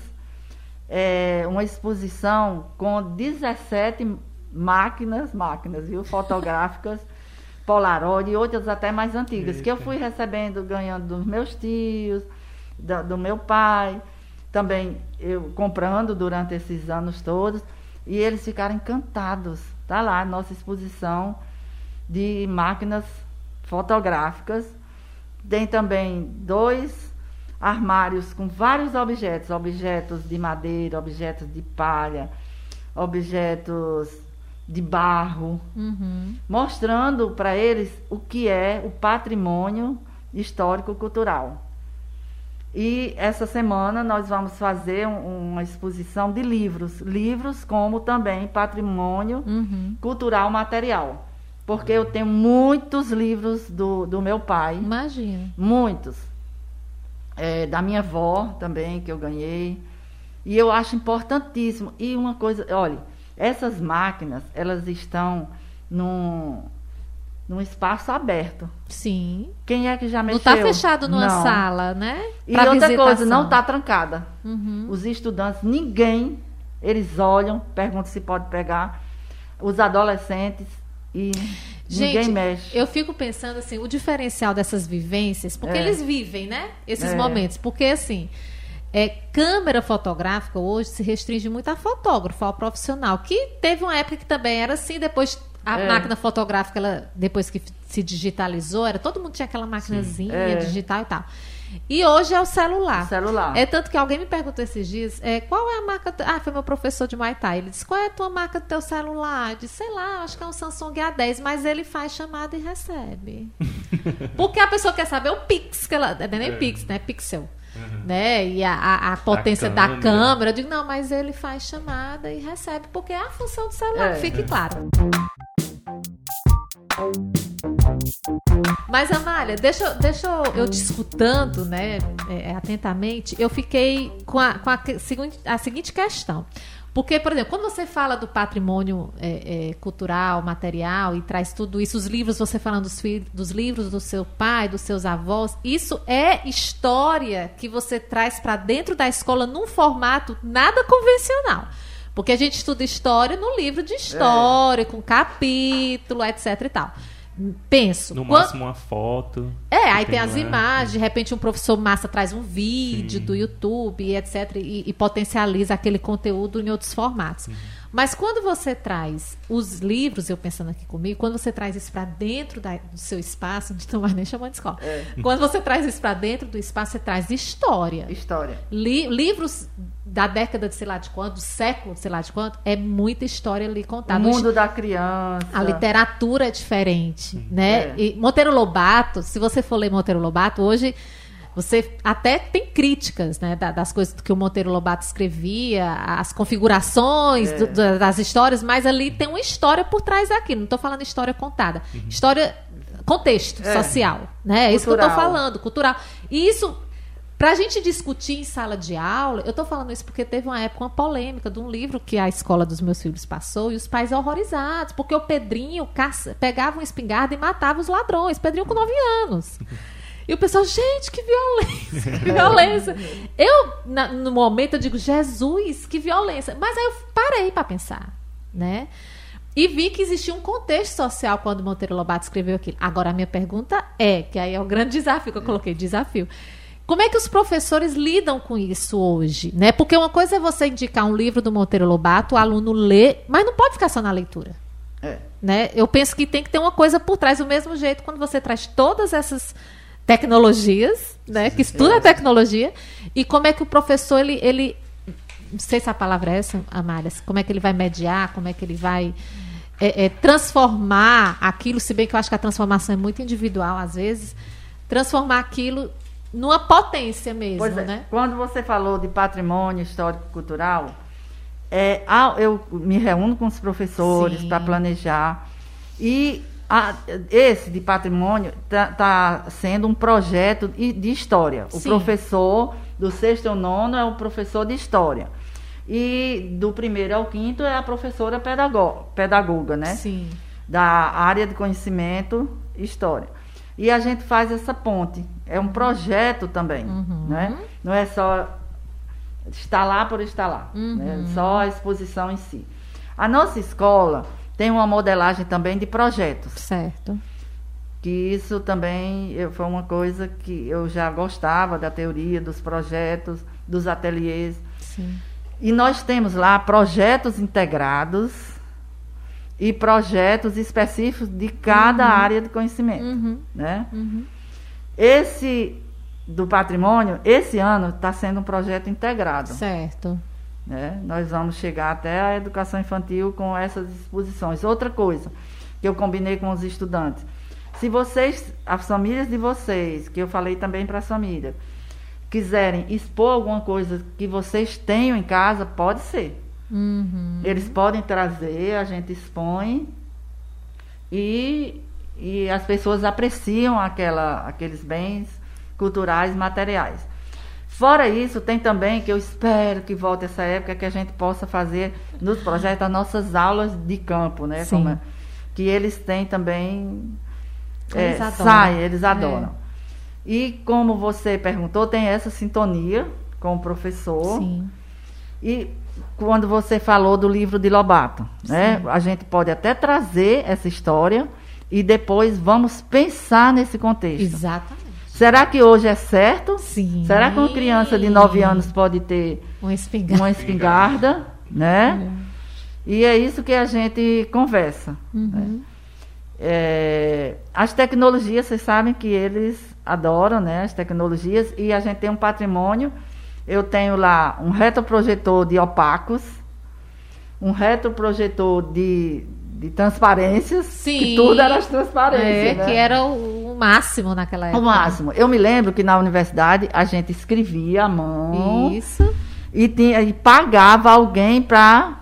É uma exposição com 17 máquinas, máquinas, viu? Fotográficas, Polaroid e outras até mais antigas, que eu Eita. fui recebendo, ganhando dos meus tios, da- do meu pai, também eu comprando durante esses anos todos, e eles ficaram encantados. Tá lá a nossa exposição de máquinas fotográficas. Tem também dois armários com vários objetos, objetos de madeira, objetos de palha, objetos de barro, Uhum. mostrando para eles o que é o patrimônio histórico-cultural. E essa semana nós vamos fazer um- uma exposição de livros, livros como também patrimônio Uhum. cultural material. Porque eu tenho muitos livros do, do meu pai, Imagina. muitos. É, da minha avó também, que eu ganhei. E eu acho importantíssimo. E uma coisa, olha, essas máquinas, elas estão num, num espaço aberto. Sim. Quem é que já Não mexeu? está fechado numa Não. sala, né? E Pra outra coisa, visitação. não está trancada. Uhum. Os estudantes, ninguém, eles olham, perguntam se pode pegar. Os adolescentes e ninguém Gente, mexe. eu fico pensando assim, o diferencial dessas vivências, porque É. eles vivem, né? Esses É. momentos. Porque assim, é, câmera fotográfica hoje se restringe muito a fotógrafo, ao profissional. Que teve uma época que também era assim, depois a É. máquina fotográfica, ela, depois que se digitalizou, era todo mundo tinha aquela maquinazinha É. digital e tal. E hoje é o celular. O celular. É tanto que alguém me perguntou esses dias, é, qual é a marca... Ah, foi meu professor de Muay Thai. Ele disse, qual é a tua marca do teu celular? Eu disse, sei lá, acho que é um Samsung A10, mas ele faz chamada e recebe. Porque a pessoa quer saber o Pix, que ela... Não é nem É. Pix, né? Pixel. Né? E a, a- a potência da câmera. câmera. Eu digo, não, mas ele faz chamada e recebe, porque é a função do celular, É. fique claro. Mas, Amália, deixa, eu- deixa eu, eu te escutando, né, é, é, atentamente, eu fiquei com, a, com a, a seguinte questão. Porque, por exemplo, quando você fala do patrimônio é, é, cultural, material e traz tudo isso, os livros, você falando dos, dos livros do seu pai, dos seus avós, isso é história que você traz para dentro da escola num formato nada convencional. Porque a gente estuda história no livro de história, com capítulo, etc e tal. Penso. No quan- máximo uma foto. é, aí tem as lá. imagens, de repente um professor massa traz um vídeo Sim. do YouTube, etc., e, e potencializa aquele conteúdo em outros formatos. Mas quando você traz os livros, eu pensando aqui comigo, quando você traz isso para dentro da- do seu espaço, não mais nem chamando de escola. É. Quando você traz isso para dentro do espaço, você traz história. História. Li- livros da década de sei lá de quanto, do século de sei lá de quanto, é muita história ali O contada. mundo da criança. A literatura é diferente, Uhum. né? É. E Monteiro Lobato, se você for ler Monteiro Lobato, hoje você até tem críticas, né, da- das coisas que o Monteiro Lobato escrevia, as configurações É. do- da- das histórias, mas ali tem uma história por trás daquilo. Não estou falando história contada, história contexto É. social, né? É isso que eu estou falando, cultural. E isso Pra gente discutir em sala de aula, eu tô falando isso porque teve uma época, uma polêmica de um livro que a escola dos meus filhos passou e os pais horrorizados, porque o Pedrinho caça- pegava uma espingarda e matava os ladrões. Pedrinho com 9 anos. E o pessoal, gente, que violência, que violência. Eu, na- no momento, eu digo, Jesus, que violência. Mas aí eu parei para pensar, né? E vi que existia um contexto social quando Monteiro Lobato escreveu aquilo. Agora, a minha pergunta é, que aí é o grande desafio que eu coloquei, desafio. Como é que os professores lidam com isso hoje? Né? Porque uma coisa é você indicar um livro do Monteiro Lobato, o aluno lê, mas não pode ficar só na leitura. É. Né? Eu penso que tem que ter uma coisa por trás, do mesmo jeito quando você traz todas essas tecnologias, né? que isso tudo é tecnologia, e como é que o professor, ele, ele não sei se a palavra é essa, Amália, como é que ele vai mediar, como é que ele vai é, é, transformar aquilo, se bem que eu acho que a transformação é muito individual às vezes, transformar aquilo numa potência mesmo, é, né? quando você falou de patrimônio histórico-cultural, é, eu me reúno com os professores para planejar e a- esse de patrimônio está sendo um projeto de, de história. O Sim. professor do sexto ao nono é o professor de história. E do primeiro ao quinto é a professora pedago- pedagoga, né? Sim. da área de conhecimento história. E a gente faz essa ponte. É um projeto também, Uhum. né? Não é só estar lá por estar lá, né? Uhum. só a exposição em si. A nossa escola tem uma modelagem também de projetos, Certo. que isso também eu- foi uma coisa que eu já gostava da teoria dos projetos, dos ateliês. Sim. E nós temos lá projetos integrados e projetos específicos de cada área de conhecimento, Uhum. né? Uhum. Esse do patrimônio, esse ano está sendo um projeto integrado, Certo. Né? Nós vamos chegar até a educação infantil com essas exposições. Outra coisa que eu combinei com os estudantes, se vocês, as famílias de vocês, que eu falei também para as famílias, quiserem expor alguma coisa que vocês tenham em casa, pode ser. Uhum. Eles podem trazer, a gente expõe e, e as pessoas apreciam aquela, aqueles bens culturais materiais. Fora isso, tem também, que eu espero que volte essa época, que a gente possa fazer nos projetos as nossas aulas de campo, né? Sim. É- que eles têm também. é, Eles adoram. sai, eles É. adoram. E como você perguntou, tem essa sintonia com o professor. Sim. E quando você falou do livro de Lobato, né? Sim. A gente pode até trazer essa história e depois vamos pensar nesse contexto. Exatamente. Será que hoje é certo? Sim. Será que uma criança de 9 anos pode ter Um espingarda. uma espingarda, né? E é isso que a gente conversa. Uhum. É, as tecnologias, vocês sabem que eles adoram né, as tecnologias e a gente tem um patrimônio. Eu tenho lá um retroprojetor de opacos, um retroprojetor de, de transparências, Sim. que tudo era as transparências. É, né? que era o, o máximo naquela época. O máximo. Eu me lembro que na universidade a gente escrevia à mão Isso. e, tinha, e pagava alguém para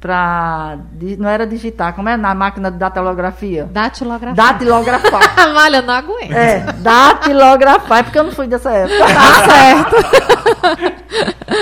para não era digitar, como é na máquina de datilografia? Datilografia. Datilografar. Olha, eu não aguento. é, datilografar, é porque eu não fui dessa época. Tá certo.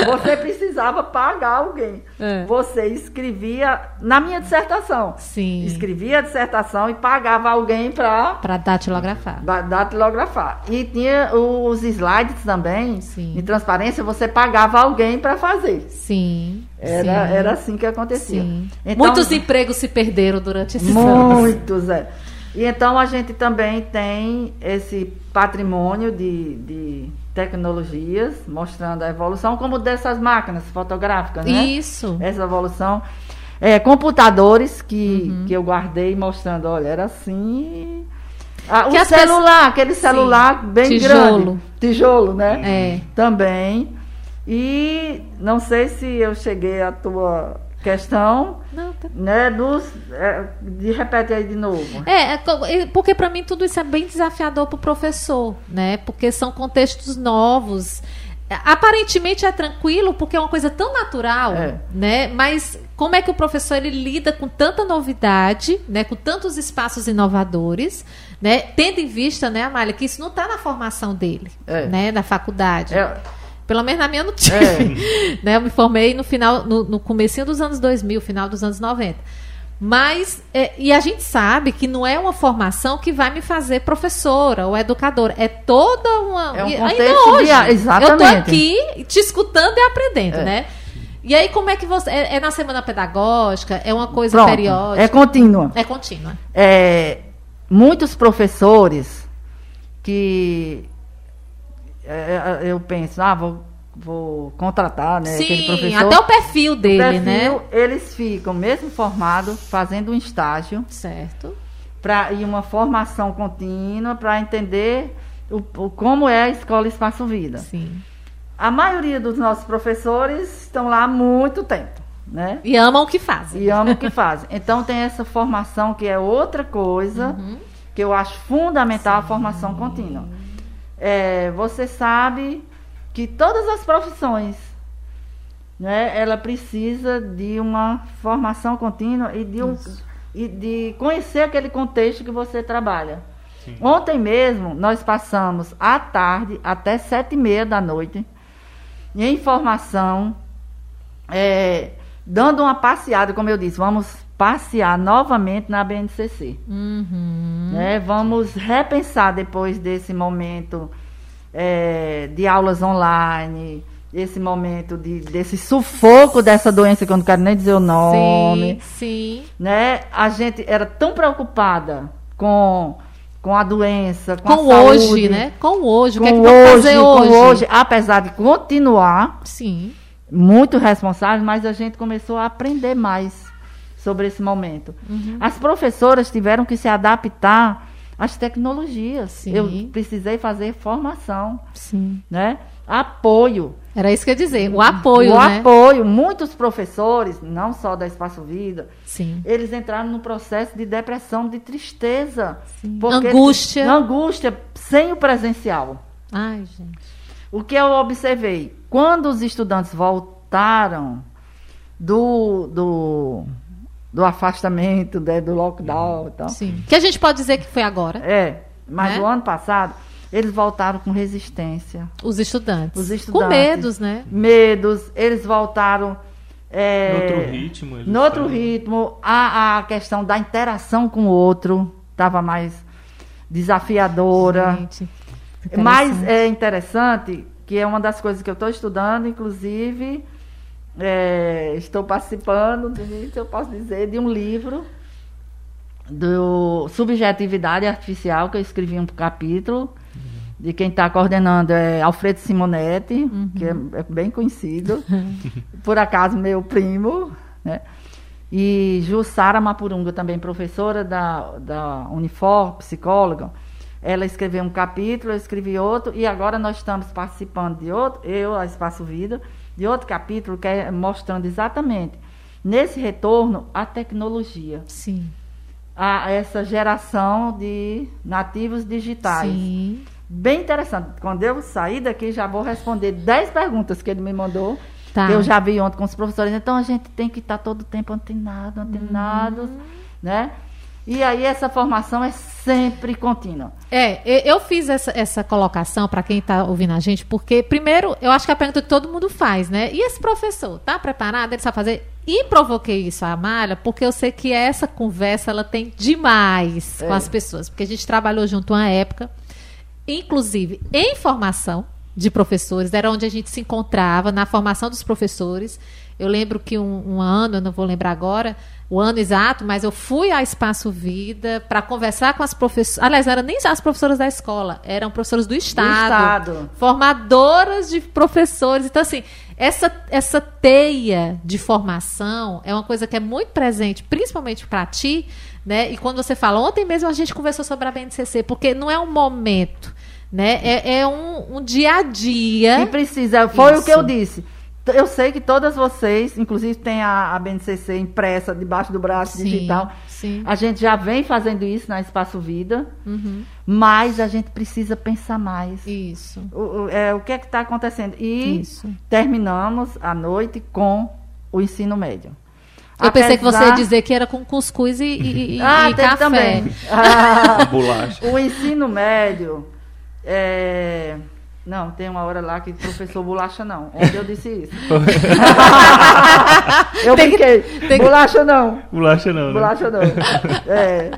Você precisava pagar alguém. É. Você escrevia na minha dissertação. Sim. Escrevia a dissertação e pagava alguém para Pra datilografar. da- datilografar. E tinha os slides também, Sim. em transparência, você pagava alguém para fazer. Sim. Era, sim. era assim que acontecia. Sim. Então- Muitos empregos se perderam durante esses anos. Muitos, é. E então a gente também tem esse patrimônio de, de tecnologias mostrando a evolução, como dessas máquinas fotográficas, né? Isso. Essa evolução. É, computadores que, Uhum. que eu guardei mostrando, olha, era assim. Ah, o celular, aquele celular bem Tijolo. grande. Tijolo, né? É. Também. E não sei se eu cheguei à tua questão, Não, tá- né? Dos. É, de repete aí de novo. É, é porque para mim tudo isso é bem desafiador para o professor, né? Porque são contextos novos. É, Aparentemente é tranquilo porque é uma coisa tão natural, É. né? Mas como é que o professor ele lida com tanta novidade, né? Com tantos espaços inovadores, né? Tendo em vista, né, Amália, que isso não está na formação dele, É. né? Da faculdade. É, Pelo menos na minha não tive. né? Eu me formei no final, no, no comecinho dos anos 2000, final dos anos 90. Mas, é, e a gente sabe que não é uma formação que vai me fazer professora ou educadora. É toda uma. É um e contexto ainda hoje. de- exatamente. Eu tô aqui te escutando e aprendendo, É. né? E aí, como é que você. É, é na semana pedagógica? É uma coisa pronto. periódica? É contínua. É contínua. É, muitos professores que é, eu penso, ah, vou, vou contratar, né? aquele Sim, professor. até o perfil dele, perfil, né? Eles ficam, mesmo formados, fazendo um estágio Certo. pra, e uma formação contínua para entender o, o- como é a escola Espaço Vida. Sim. A maioria dos nossos professores estão lá há muito tempo, né? E amam o que fazem. E amam o que fazem. Então tem essa formação que é outra coisa Uhum. que eu acho fundamental a formação contínua. É, você sabe que todas as profissões, né, ela precisa de uma formação contínua e de, um, e de conhecer aquele contexto que você trabalha. Sim. Ontem mesmo nós passamos à tarde até sete e meia da noite em formação, é, dando uma passeada, como eu disse, vamos passear novamente na BNCC. Uhum. né? Vamos repensar depois desse momento é, de aulas online, esse momento de, desse sufoco dessa doença que eu não quero nem dizer o nome. Sim, sim. Né? A gente era tão preocupada com, com a doença, com, Com a hoje, saúde, né? Com hoje. Com o que é que hoje, fazer com hoje? hoje, apesar de continuar Sim. muito responsável, mas a gente começou a aprender mais sobre esse momento. Uhum. As professoras tiveram que se adaptar às tecnologias. Sim. Eu precisei fazer formação, Sim. né? Apoio. Era isso que eu ia dizer. O apoio, o né? apoio. Muitos professores, não só da Espaço Vida, Sim. eles entraram no processo de depressão, de tristeza. Angústia. Angústia sem o presencial. Ai, gente. O que eu observei? Quando os estudantes voltaram do, do, do afastamento, né, do lockdown e tal. Sim. Que a gente pode dizer que foi agora. É, mas Né? o ano passado, eles voltaram com resistência, Os estudantes. Os estudantes. Com medos, né? medos, eles voltaram. É, No outro ritmo. eles no outro falam. ritmo, a, a questão da interação com o outro estava mais desafiadora. Gente, Mas interessante. é interessante que é uma das coisas que eu estou estudando, inclusive é, estou participando, de, eu posso dizer, de um livro do Subjetividade Artificial, que eu escrevi um capítulo, de quem está coordenando é Alfredo Simonetti, que é, é bem conhecido, por acaso meu primo, né? E Jussara Mapurunga, também professora da, da Unifor, psicóloga, ela escreveu um capítulo, eu escrevi outro, e agora nós estamos participando de outro, eu, a Espaço Vida, de outro capítulo que é mostrando exatamente nesse retorno a tecnologia. Sim. A essa geração de nativos digitais. Sim. Bem interessante. Quando eu sair daqui, já vou responder 10 perguntas que ele me mandou. Tá. Que eu já vi ontem com os professores. Então a gente tem que estar todo tempo antenado, antenados, Uhum. né? E aí essa formação é sempre contínua. É, eu fiz essa, essa colocação para quem está ouvindo a gente, porque, primeiro, eu acho que é a pergunta que todo mundo faz, né? E esse professor, tá preparado? Ele sabe fazer? E provoquei isso a Amália, porque eu sei que essa conversa ela tem demais É. com as pessoas, porque a gente trabalhou junto uma época, inclusive em formação de professores, era onde a gente se encontrava, na formação dos professores. Eu lembro que um, um ano, eu não vou lembrar agora, o ano exato, mas eu fui a Espaço Vida para conversar com as professoras. Aliás, não eram nem as professoras da escola, eram professoras do Estado, Estado. formadoras de professores. Então, assim, essa, essa teia de formação é uma coisa que é muito presente, principalmente para ti, né? E quando você fala, ontem mesmo a gente conversou sobre a BNCC, porque não é um momento, né? É, é um, um dia a dia. E precisa, foi Isso. o que eu disse. Eu sei que todas vocês, inclusive tem a, a BNCC impressa debaixo do braço Sim, digital. sim. A gente já vem fazendo isso na Espaço Vida, Uhum, mas a gente precisa pensar mais. isso. O, o- é, o que é que está acontecendo? E Isso. terminamos a noite com o ensino médio. Eu pensei que você ia Apesar- dizer que era com cuscuz e, e, e- Ah, e café. também. Ah, Bolacha. o ensino médio. é, Não, tem uma hora lá que professor bolacha não. Onde eu disse isso? eu Tem que- brinquei. tem que- Bolacha não. Bolacha não, né? Bolacha não. É.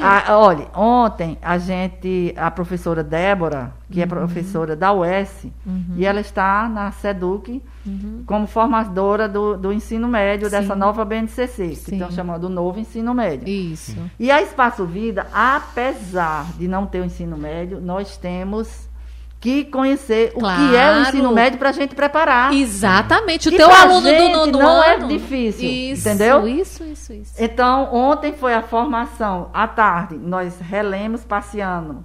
A- olha, ontem a gente, a professora Débora, que Uhum. é professora da UES, e ela está na SEDUC como formadora do, do ensino médio dessa Uhum. Sim. nova BNCC, que Sim. estão chamando o novo ensino médio. Isso. E a Espaço Vida, apesar de não ter o ensino médio, nós temos que conhecer o que é o Claro. ensino médio para a gente preparar. Exatamente. O E teu aluno do nono não é ano. difícil, isso, entendeu? Isso, isso, isso. Então, ontem foi a formação. À tarde, nós relemos, passeamos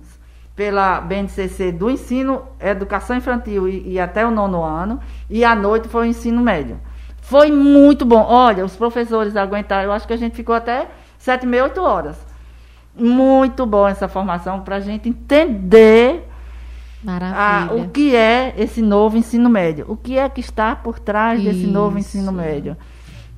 pela BNCC do ensino, educação infantil e, e até o nono ano. E à noite foi o ensino médio. Foi muito bom. Olha, os professores aguentaram. Eu acho que a gente ficou até sete, meia, oito horas. Muito bom essa formação para a gente entender Maravilha. o que é esse novo ensino médio. O que é que está por trás desse novo Isso. ensino médio.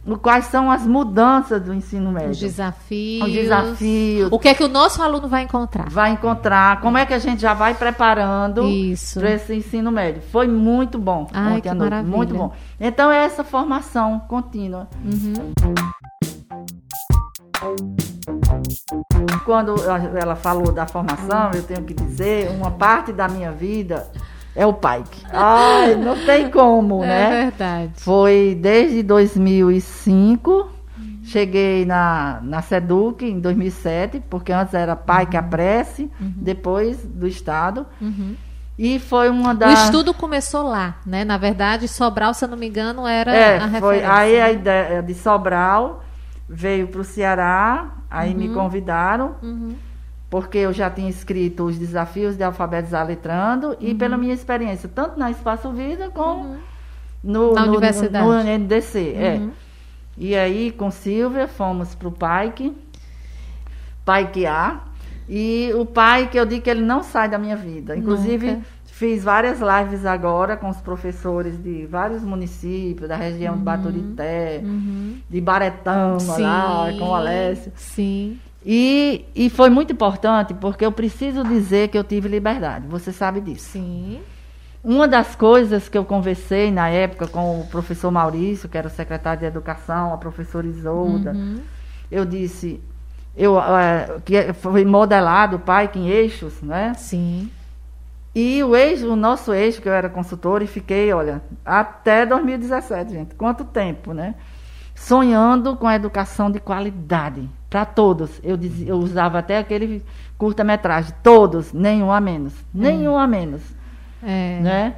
O- Quais são as mudanças do ensino médio. Os desafios. Os desafios. O que é que o nosso aluno vai encontrar? vai encontrar, como é que a gente já vai preparando Isso. para esse ensino médio. Foi muito bom Ai, ontem que à noite, maravilha. muito bom. Então é essa formação contínua. Uhum. Quando a- ela falou da formação, eu tenho que dizer, uma parte da minha vida é o PAIC. Ai, não tem como, É né? verdade. Foi desde 2005. Cheguei na, na SEDUC em 2007, porque antes era PAIC a Prece, depois do Estado. Uhum. E foi uma O das. estudo começou lá, né? Na verdade, Sobral, se eu não me engano, era É, a foi. referência. Aí a né? ideia de Sobral veio para o Ceará, aí me convidaram, Uhum. porque eu já tinha escrito os desafios de alfabetizar letrando Uhum. e pela minha experiência, tanto na Espaço Vida como no, Na no, universidade. no, no NDC. É. Uhum. E aí, com Silvia, fomos para o PAIC, PAIC A. E o PAIC, eu digo que ele não sai da minha vida. Inclusive, Nunca. Fiz várias lives agora com os professores de vários municípios, da região de Baturité, Uhum. de Baretão, lá, Sim, com o Alessio. Sim. E, e foi muito importante, porque eu preciso dizer que eu tive liberdade. Você sabe disso. Sim. Uma das coisas que eu conversei na época com o professor Maurício, que era o secretário de Educação, a professora Isolda, Uhum. eu disse, eu, eh, que foi modelado o PAIC em eixos, né? Sim. E o eixo, o nosso eixo, que eu era consultora, e fiquei, olha, até 2017, gente. Quanto tempo, né? Sonhando com a educação de qualidade para todos. Eu, dizia, eu usava até aquele curta-metragem, todos, nenhum a menos. Nenhum a menos É. né?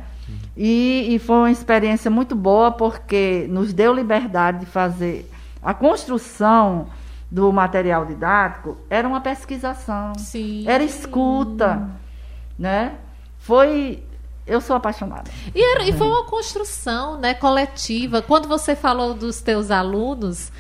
E, e foi uma experiência muito boa porque nos deu liberdade de fazer a construção do material didático era uma pesquisação, Sim. era escuta, né? Foi eu sou apaixonada. E, era, e foi uma construção, né, coletiva. Quando você falou dos teus alunos,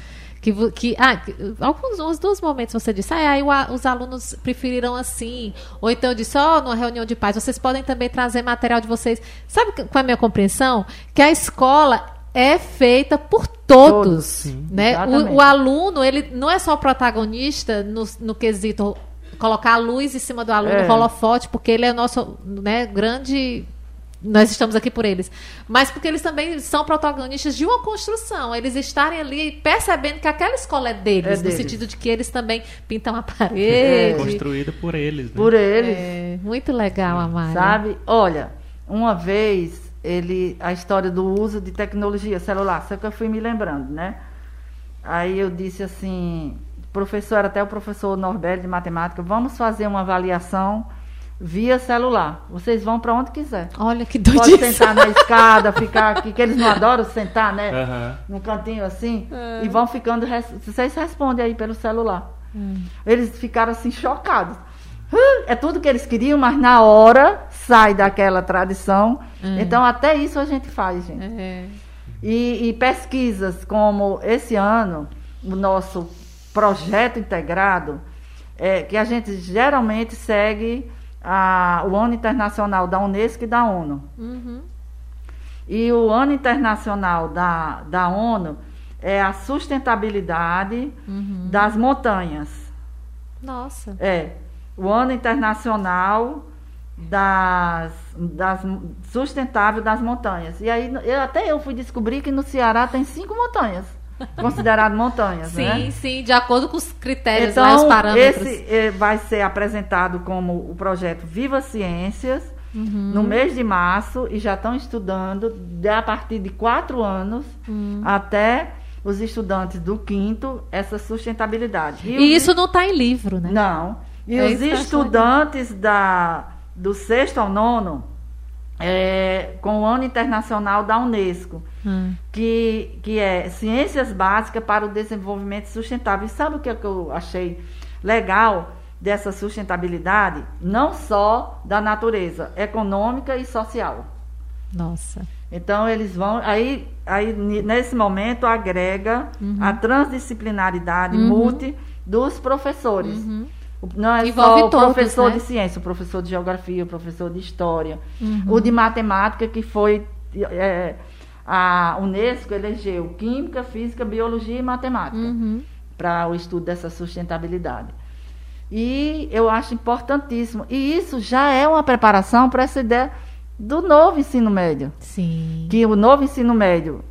que, que ah, alguns uns dois momentos você disse, ah, aí os alunos preferiram assim, ou então eu disse, ó, oh, numa reunião de pais, vocês podem também trazer material de vocês. Sabe qual é a minha compreensão? Que a escola é feita por todos, todos né? O, o, aluno, ele não é só o protagonista no, no quesito colocar a luz em cima do aluno, é. holofote, porque ele é nosso né, grande nós estamos aqui por eles, mas porque eles também são protagonistas de uma construção, eles estarem ali percebendo que aquela escola é deles, é no deles. sentido de que eles também pintam a parede. É. Construída por eles. Né? Por eles. É, muito legal, Amália. Sabe? Olha, uma vez ele a história do uso de tecnologia celular, só que eu fui me lembrando, né? Aí eu disse assim, professor, até o professor Norberto de matemática, vamos fazer uma avaliação via celular. Vocês vão para onde quiser. Olha que doidice. Pode sentar na escada, ficar aqui, que eles não adoram sentar, né? Uhum. Num cantinho assim. Uhum. E vão ficando. Vocês respondem aí pelo celular. Uhum. Eles ficaram assim chocados. É tudo que eles queriam, mas na hora sai daquela tradição. Hum. Então, até isso a gente faz, gente. É. E, e pesquisas como esse ano, o nosso projeto integrado, é, que a gente geralmente segue a, o ano internacional da Unesco e da ONU. Uhum. E o ano internacional da, da ONU é a sustentabilidade uhum. das montanhas. Nossa. É. O ano internacional das, das sustentável das montanhas. E aí eu, até eu fui descobrir que no Ceará tem cinco montanhas considerado montanhas, sim, né? Sim, sim, de acordo com os critérios, então, né, os parâmetros. Esse eh, vai ser apresentado como o projeto Viva Ciências uhum. no mês de março e já estão estudando a partir de quatro anos uhum. até os estudantes do quinto essa sustentabilidade. E, e isso não está em livro, né? Não. E é os estudantes da, do sexto ao nono é, com o ano internacional da Unesco, hum. que, que é Ciências Básicas para o Desenvolvimento Sustentável. E sabe o que, é que eu achei legal dessa sustentabilidade? Não só da natureza, econômica e social. Nossa. Então eles vão. Aí, aí nesse momento agrega uhum. a transdisciplinaridade uhum. multi dos professores. Uhum. Não é Envolve só o todos, professor né? de ciência, o professor de geografia, o professor de história, uhum. o de matemática, que foi. É, a Unesco elegeu Química, Física, Biologia e Matemática uhum. para o estudo dessa sustentabilidade. E eu acho importantíssimo. E isso já é uma preparação para essa ideia do novo ensino médio. Sim. Que o novo ensino médio,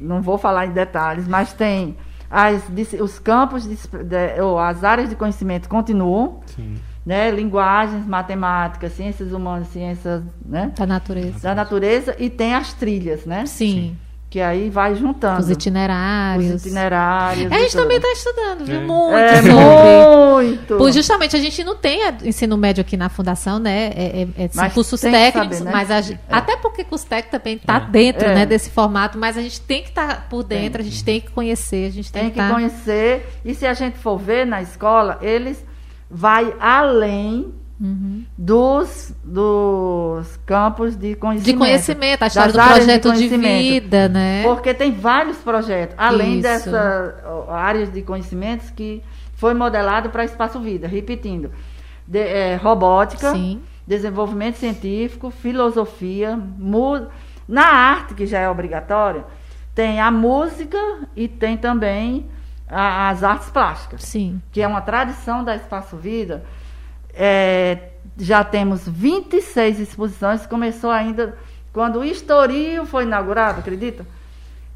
não vou falar em detalhes, mas tem as, os campos, de, de, ou as áreas de conhecimento continuam. Sim. Né, linguagens, matemáticas, ciências humanas, ciências né, da natureza. Da natureza e tem as trilhas, né? Sim. Que aí vai juntando. Os itinerários. Os itinerários. É, a gente também está estudando, viu? É. Muito é, sobre. Muito. Pois justamente, a gente não tem ensino médio aqui na fundação, né? É, é, é são cursos técnicos, saber, né? mas a, é. até porque o técnicos também está é. dentro né, desse formato, mas a gente tem que estar tá por dentro, tem. a gente tem que conhecer, a gente tem, tem que, que tá... conhecer. E se a gente for ver na escola, eles vai além Uhum. Dos, dos campos de conhecimento. De conhecimento, a história do projeto de, de, vida, né? Porque tem vários projetos, além Isso. dessas áreas de conhecimentos que foi modelado para Espaço Vida, repetindo. De, é, robótica, Sim. desenvolvimento científico, filosofia, na arte, que já é obrigatória, tem a música e tem também a, as artes plásticas. Sim. Que é uma tradição da Espaço Vida é, já temos 26 exposições, começou ainda quando o Estoril foi inaugurado, acredita?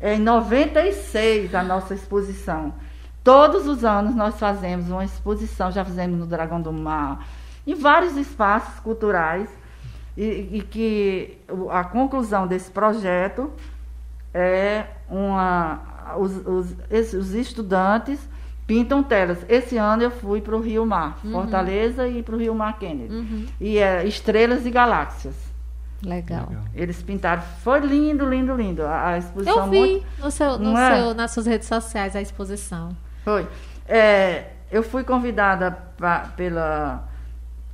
É em 96 a nossa exposição. Todos os anos nós fazemos uma exposição, já fizemos no Dragão do Mar, em vários espaços culturais, e, e que a conclusão desse projeto é uma. Os, os, os estudantes pintam telas. Esse ano eu fui para o Rio Mar, uhum. Fortaleza e para o Rio Mar Kennedy. Uhum. E é Estrelas e Galáxias. Legal. Eles pintaram. Foi lindo, lindo, lindo. A, a exposição. Eu vi muito... no seu, no seu, nas suas redes sociais a exposição. Foi. É, eu fui convidada pra, pela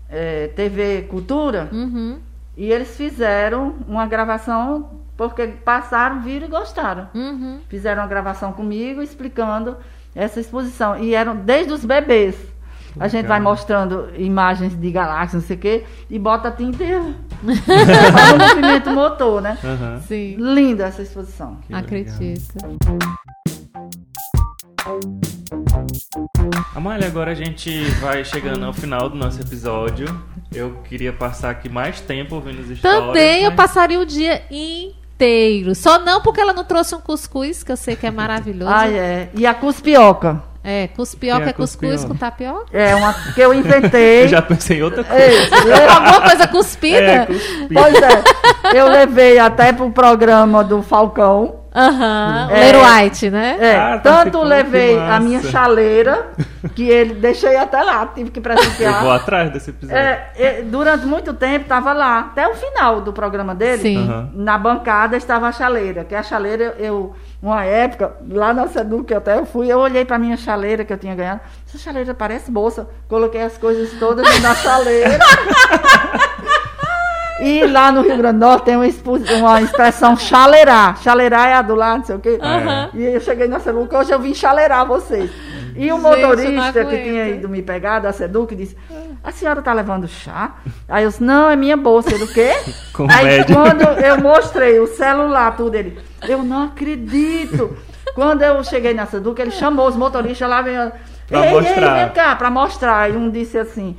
é, TV Cultura Uhum. e eles fizeram uma gravação porque passaram, viram e gostaram. Uhum. Fizeram uma gravação comigo explicando essa exposição. E eram desde os bebês. A gente vai mostrando imagens de galáxias, não sei o quê, e bota a tinta e faz um movimento motor, né? Sim. Linda essa exposição. Que. Acredito. Amália, agora a gente vai chegando ao final do nosso episódio. Eu queria passar aqui mais tempo ouvindo as histórias. Também eu mas- passaria o dia inteiro. Só não porque ela não trouxe um cuscuz, que eu sei que é maravilhoso. Ah, é. E a cuspioca. É, cuspioca é é cuscuz com tapioca? É uma que eu inventei. Eu já pensei em outra coisa. Ei, É alguma coisa cuspida? É, cuspir. pois é. Eu levei até pro programa do Falcão. Aham. É. Leiro White, né? É, Ah, tá tanto levei a minha chaleira, que ele deixei até lá, tive que Eu vou atrás desse episódio. É, é, durante muito tempo estava lá, até o final do programa dele. Sim. Aham. Na bancada estava a chaleira, que a chaleira, eu, uma época, lá na Sedu, que até eu fui, eu olhei para minha chaleira que eu tinha ganhado. Essa chaleira parece bolsa. Coloquei as coisas todas na chaleira. E lá no Rio Grande do Norte tem uma, uma expressão chaleirar. Chaleirar é a do lado, não sei o quê. Aham. E eu cheguei na Seduc, hoje eu vim chaleirar vocês. E o motorista que tinha ido me pegar da Seduc disse: A senhora tá levando chá? Aí eu disse: Não, é minha bolsa. Ele, o quê? Aí quando eu mostrei o celular, tudo, ele: Eu não acredito. Quando eu cheguei na Seduc, ele chamou os motoristas lá, veio. Pra ei, mostrar. ei, vem cá, pra mostrar. E um disse assim.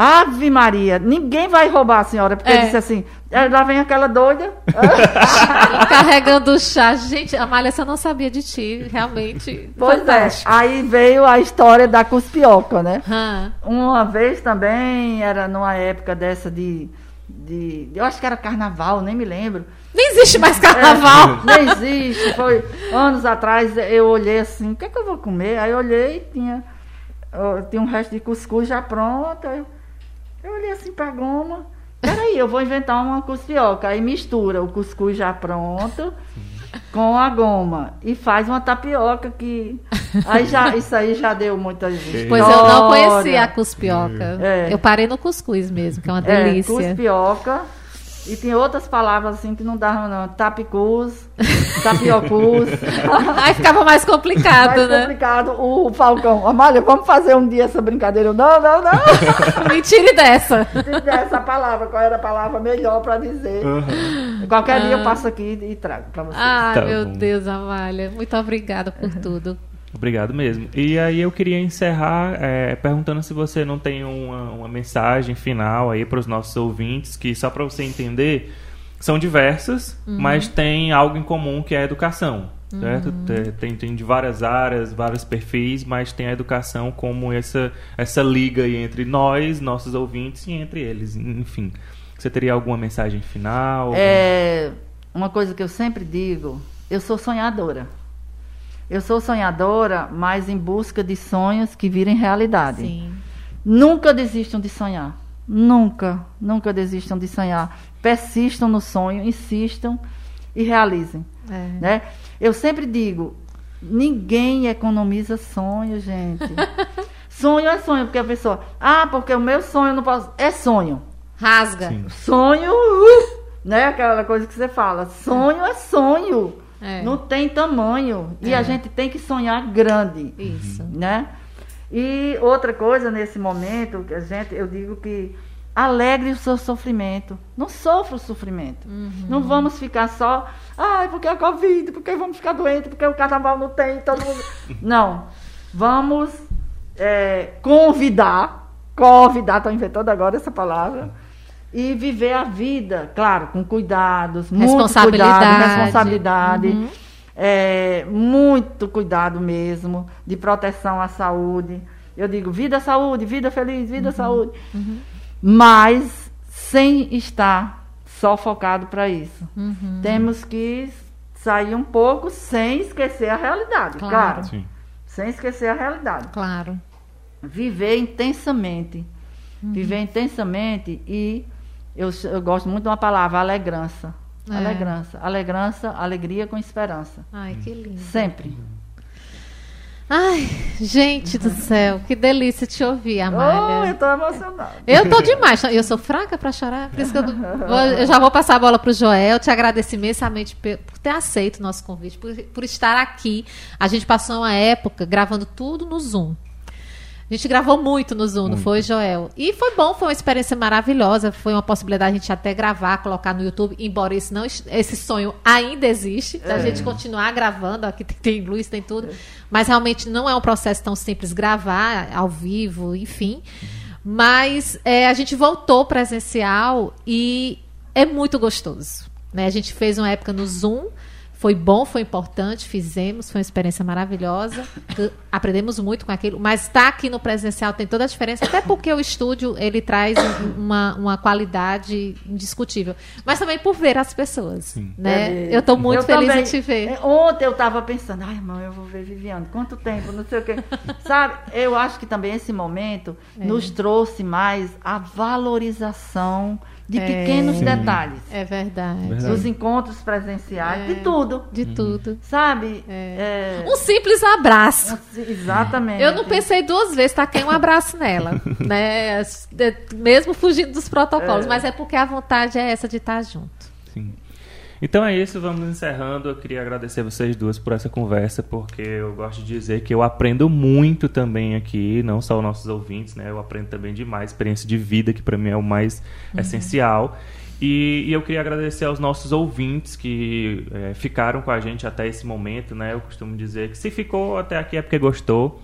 Ave Maria, ninguém vai roubar a senhora, porque É. ele disse assim, "Ah, lá vem aquela doida. Carregando o chá. Gente, Amália, eu não sabia de ti. Realmente. pois fantástico. é, aí veio a história da cuspioca, né? Hã. Uma vez também, era numa época dessa de, de. Eu acho que era carnaval, nem me lembro. Nem existe mais carnaval. Nem existe. Foi anos atrás, eu olhei assim, o que é que eu vou comer? Aí eu olhei, tinha, ó, tinha um resto de cuscuz já pronto. Eu, eu olhei assim pra goma. Peraí, eu vou inventar uma cuspioca. Aí mistura o cuscuz já pronto com a goma. E faz uma tapioca que. Aí já, isso aí já deu muitas Pois eu não conhecia a cuspioca. É. Eu parei no cuscuz mesmo, que é uma É, delícia. cuspioca. E tem outras palavras assim que não davam, não. Tapicus, tapiocus. Aí ficava mais complicado, Mais né? complicado. O Falcão, Amália, vamos fazer um dia essa brincadeira. Eu, não, não, não. Me tire dessa. Tem que dar essa palavra, qual era a palavra melhor para dizer. Aham. Qualquer dia Ah. eu passo aqui e trago para vocês. Ai, Tá meu bom. Deus, Amália. Muito obrigada por tudo. Obrigado mesmo. E aí eu queria encerrar é, perguntando se você não tem uma, uma mensagem final aí para os nossos ouvintes, que só para você entender, são diversas, mas tem algo em comum que é a educação. Certo? Te- Tem, tem de várias áreas, vários perfis, mas tem a educação como essa, essa liga aí entre nós, nossos ouvintes, e entre eles. Enfim, você teria alguma mensagem final? É, uma coisa que eu sempre digo, eu sou sonhadora. Eu sou sonhadora, mas em busca de sonhos que virem realidade. Sim. Nunca desistam de sonhar. Nunca, nunca desistam de sonhar. Persistam no sonho, insistam e realizem. É. Né? Eu sempre digo, ninguém economiza sonho, gente. sonho é sonho, porque a pessoa, ah, porque o meu sonho não posso. É sonho. Rasga. Sim. Sonho, uh, né? Aquela coisa que você fala. Sonho é sonho. É. Não tem tamanho. E É. a gente tem que sonhar grande Isso. né? E outra coisa nesse momento, que a gente, eu digo que alegre o seu sofrimento. Não sofra o sofrimento. Não vamos ficar só, ai, porque a Covid, porque vamos ficar doentes, porque o carnaval não tem, todo mundo. não. Vamos é, convidar, convidar, estou inventando agora essa palavra. E viver a vida, claro, com cuidados, muito cuidado, responsabilidade. Uhum. É, muito cuidado mesmo de proteção à saúde. Eu digo vida, saúde, vida feliz, vida, saúde. Mas sem estar só focado para isso. Uhum. Temos que sair um pouco sem esquecer a realidade, Claro. claro. Sim. Sem esquecer a realidade. Claro. Viver intensamente. Uhum. Viver intensamente e eu, eu gosto muito de uma palavra, alegrança. É. Alegrança. Alegrança, alegria com esperança. Ai, que lindo. Sempre. Ai, gente do céu, que delícia te ouvir, Amália. Oh, eu tô emocionada. Eu tô demais. Eu sou fraca para chorar, por isso que eu, vou, eu, já vou passar a bola pro Joel. Te agradeço imensamente por ter aceito o nosso convite, por, por estar aqui. A gente passou uma época gravando tudo no Zoom. A gente gravou muito no Zoom, muito. não foi, Joel? E foi bom, foi uma experiência maravilhosa. Foi uma possibilidade a gente até gravar, colocar no YouTube, embora esse, não, esse sonho ainda existe, é. a gente continuar gravando. Aqui tem, tem luz, tem tudo. É. Mas realmente não é um processo tão simples gravar ao vivo, enfim. Mas é, a gente voltou presencial e é muito gostoso. Né? A gente fez uma época no Zoom foi bom, foi importante, fizemos, foi uma experiência maravilhosa. Aprendemos muito com aquilo, mas estar tá aqui no presencial tem toda a diferença, até porque o estúdio ele traz uma, uma qualidade indiscutível. Mas também por ver as pessoas. Sim. Né? É, eu estou muito eu feliz também, em te ver. É, ontem eu estava pensando, ai, irmão, eu vou ver Viviane, quanto tempo, não sei o quê. Sabe, eu acho que também esse momento é. nos trouxe mais a valorização de é, pequenos detalhes. É verdade. verdade. Dos encontros presenciais, é, de tudo. De uhum. tudo. Sabe? É. Um simples abraço. exatamente. Eu não pensei duas vezes, taquei um abraço nela. né? Mesmo fugindo dos protocolos. É. Mas é porque a vontade é essa de estar junto. Sim. Então é isso, vamos encerrando. Eu queria agradecer vocês duas por essa conversa, porque eu gosto de dizer que eu aprendo muito também aqui, não só os nossos ouvintes, né? Eu aprendo também demais, experiência de vida, que para mim é o mais uhum. essencial. E, e, eu queria agradecer aos nossos ouvintes que é, ficaram com a gente até esse momento, né? Eu costumo dizer que se ficou até aqui é porque gostou.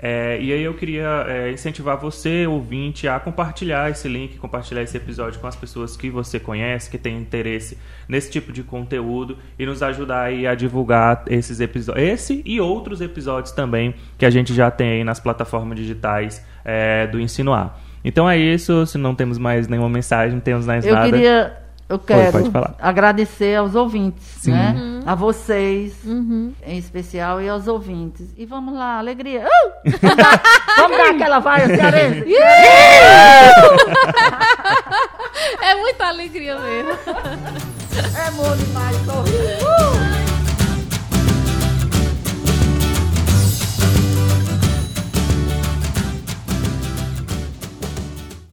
É, e aí eu queria é, incentivar você, ouvinte, a compartilhar esse link, compartilhar esse episódio com as pessoas que você conhece, que tem interesse nesse tipo de conteúdo e nos ajudar aí a divulgar esses episódios, esse e outros episódios também que a gente já tem aí nas plataformas digitais é, do Ensino A. Então é isso, se não temos mais nenhuma mensagem, não temos mais eu nada. Eu queria eu quero agradecer aos ouvintes, Sim. né? Uhum. A vocês, uhum. em especial, e aos ouvintes. E vamos lá, alegria. Uh! vamos dar aquela vaia cearense. é muita alegria mesmo. é bom demais. Uh!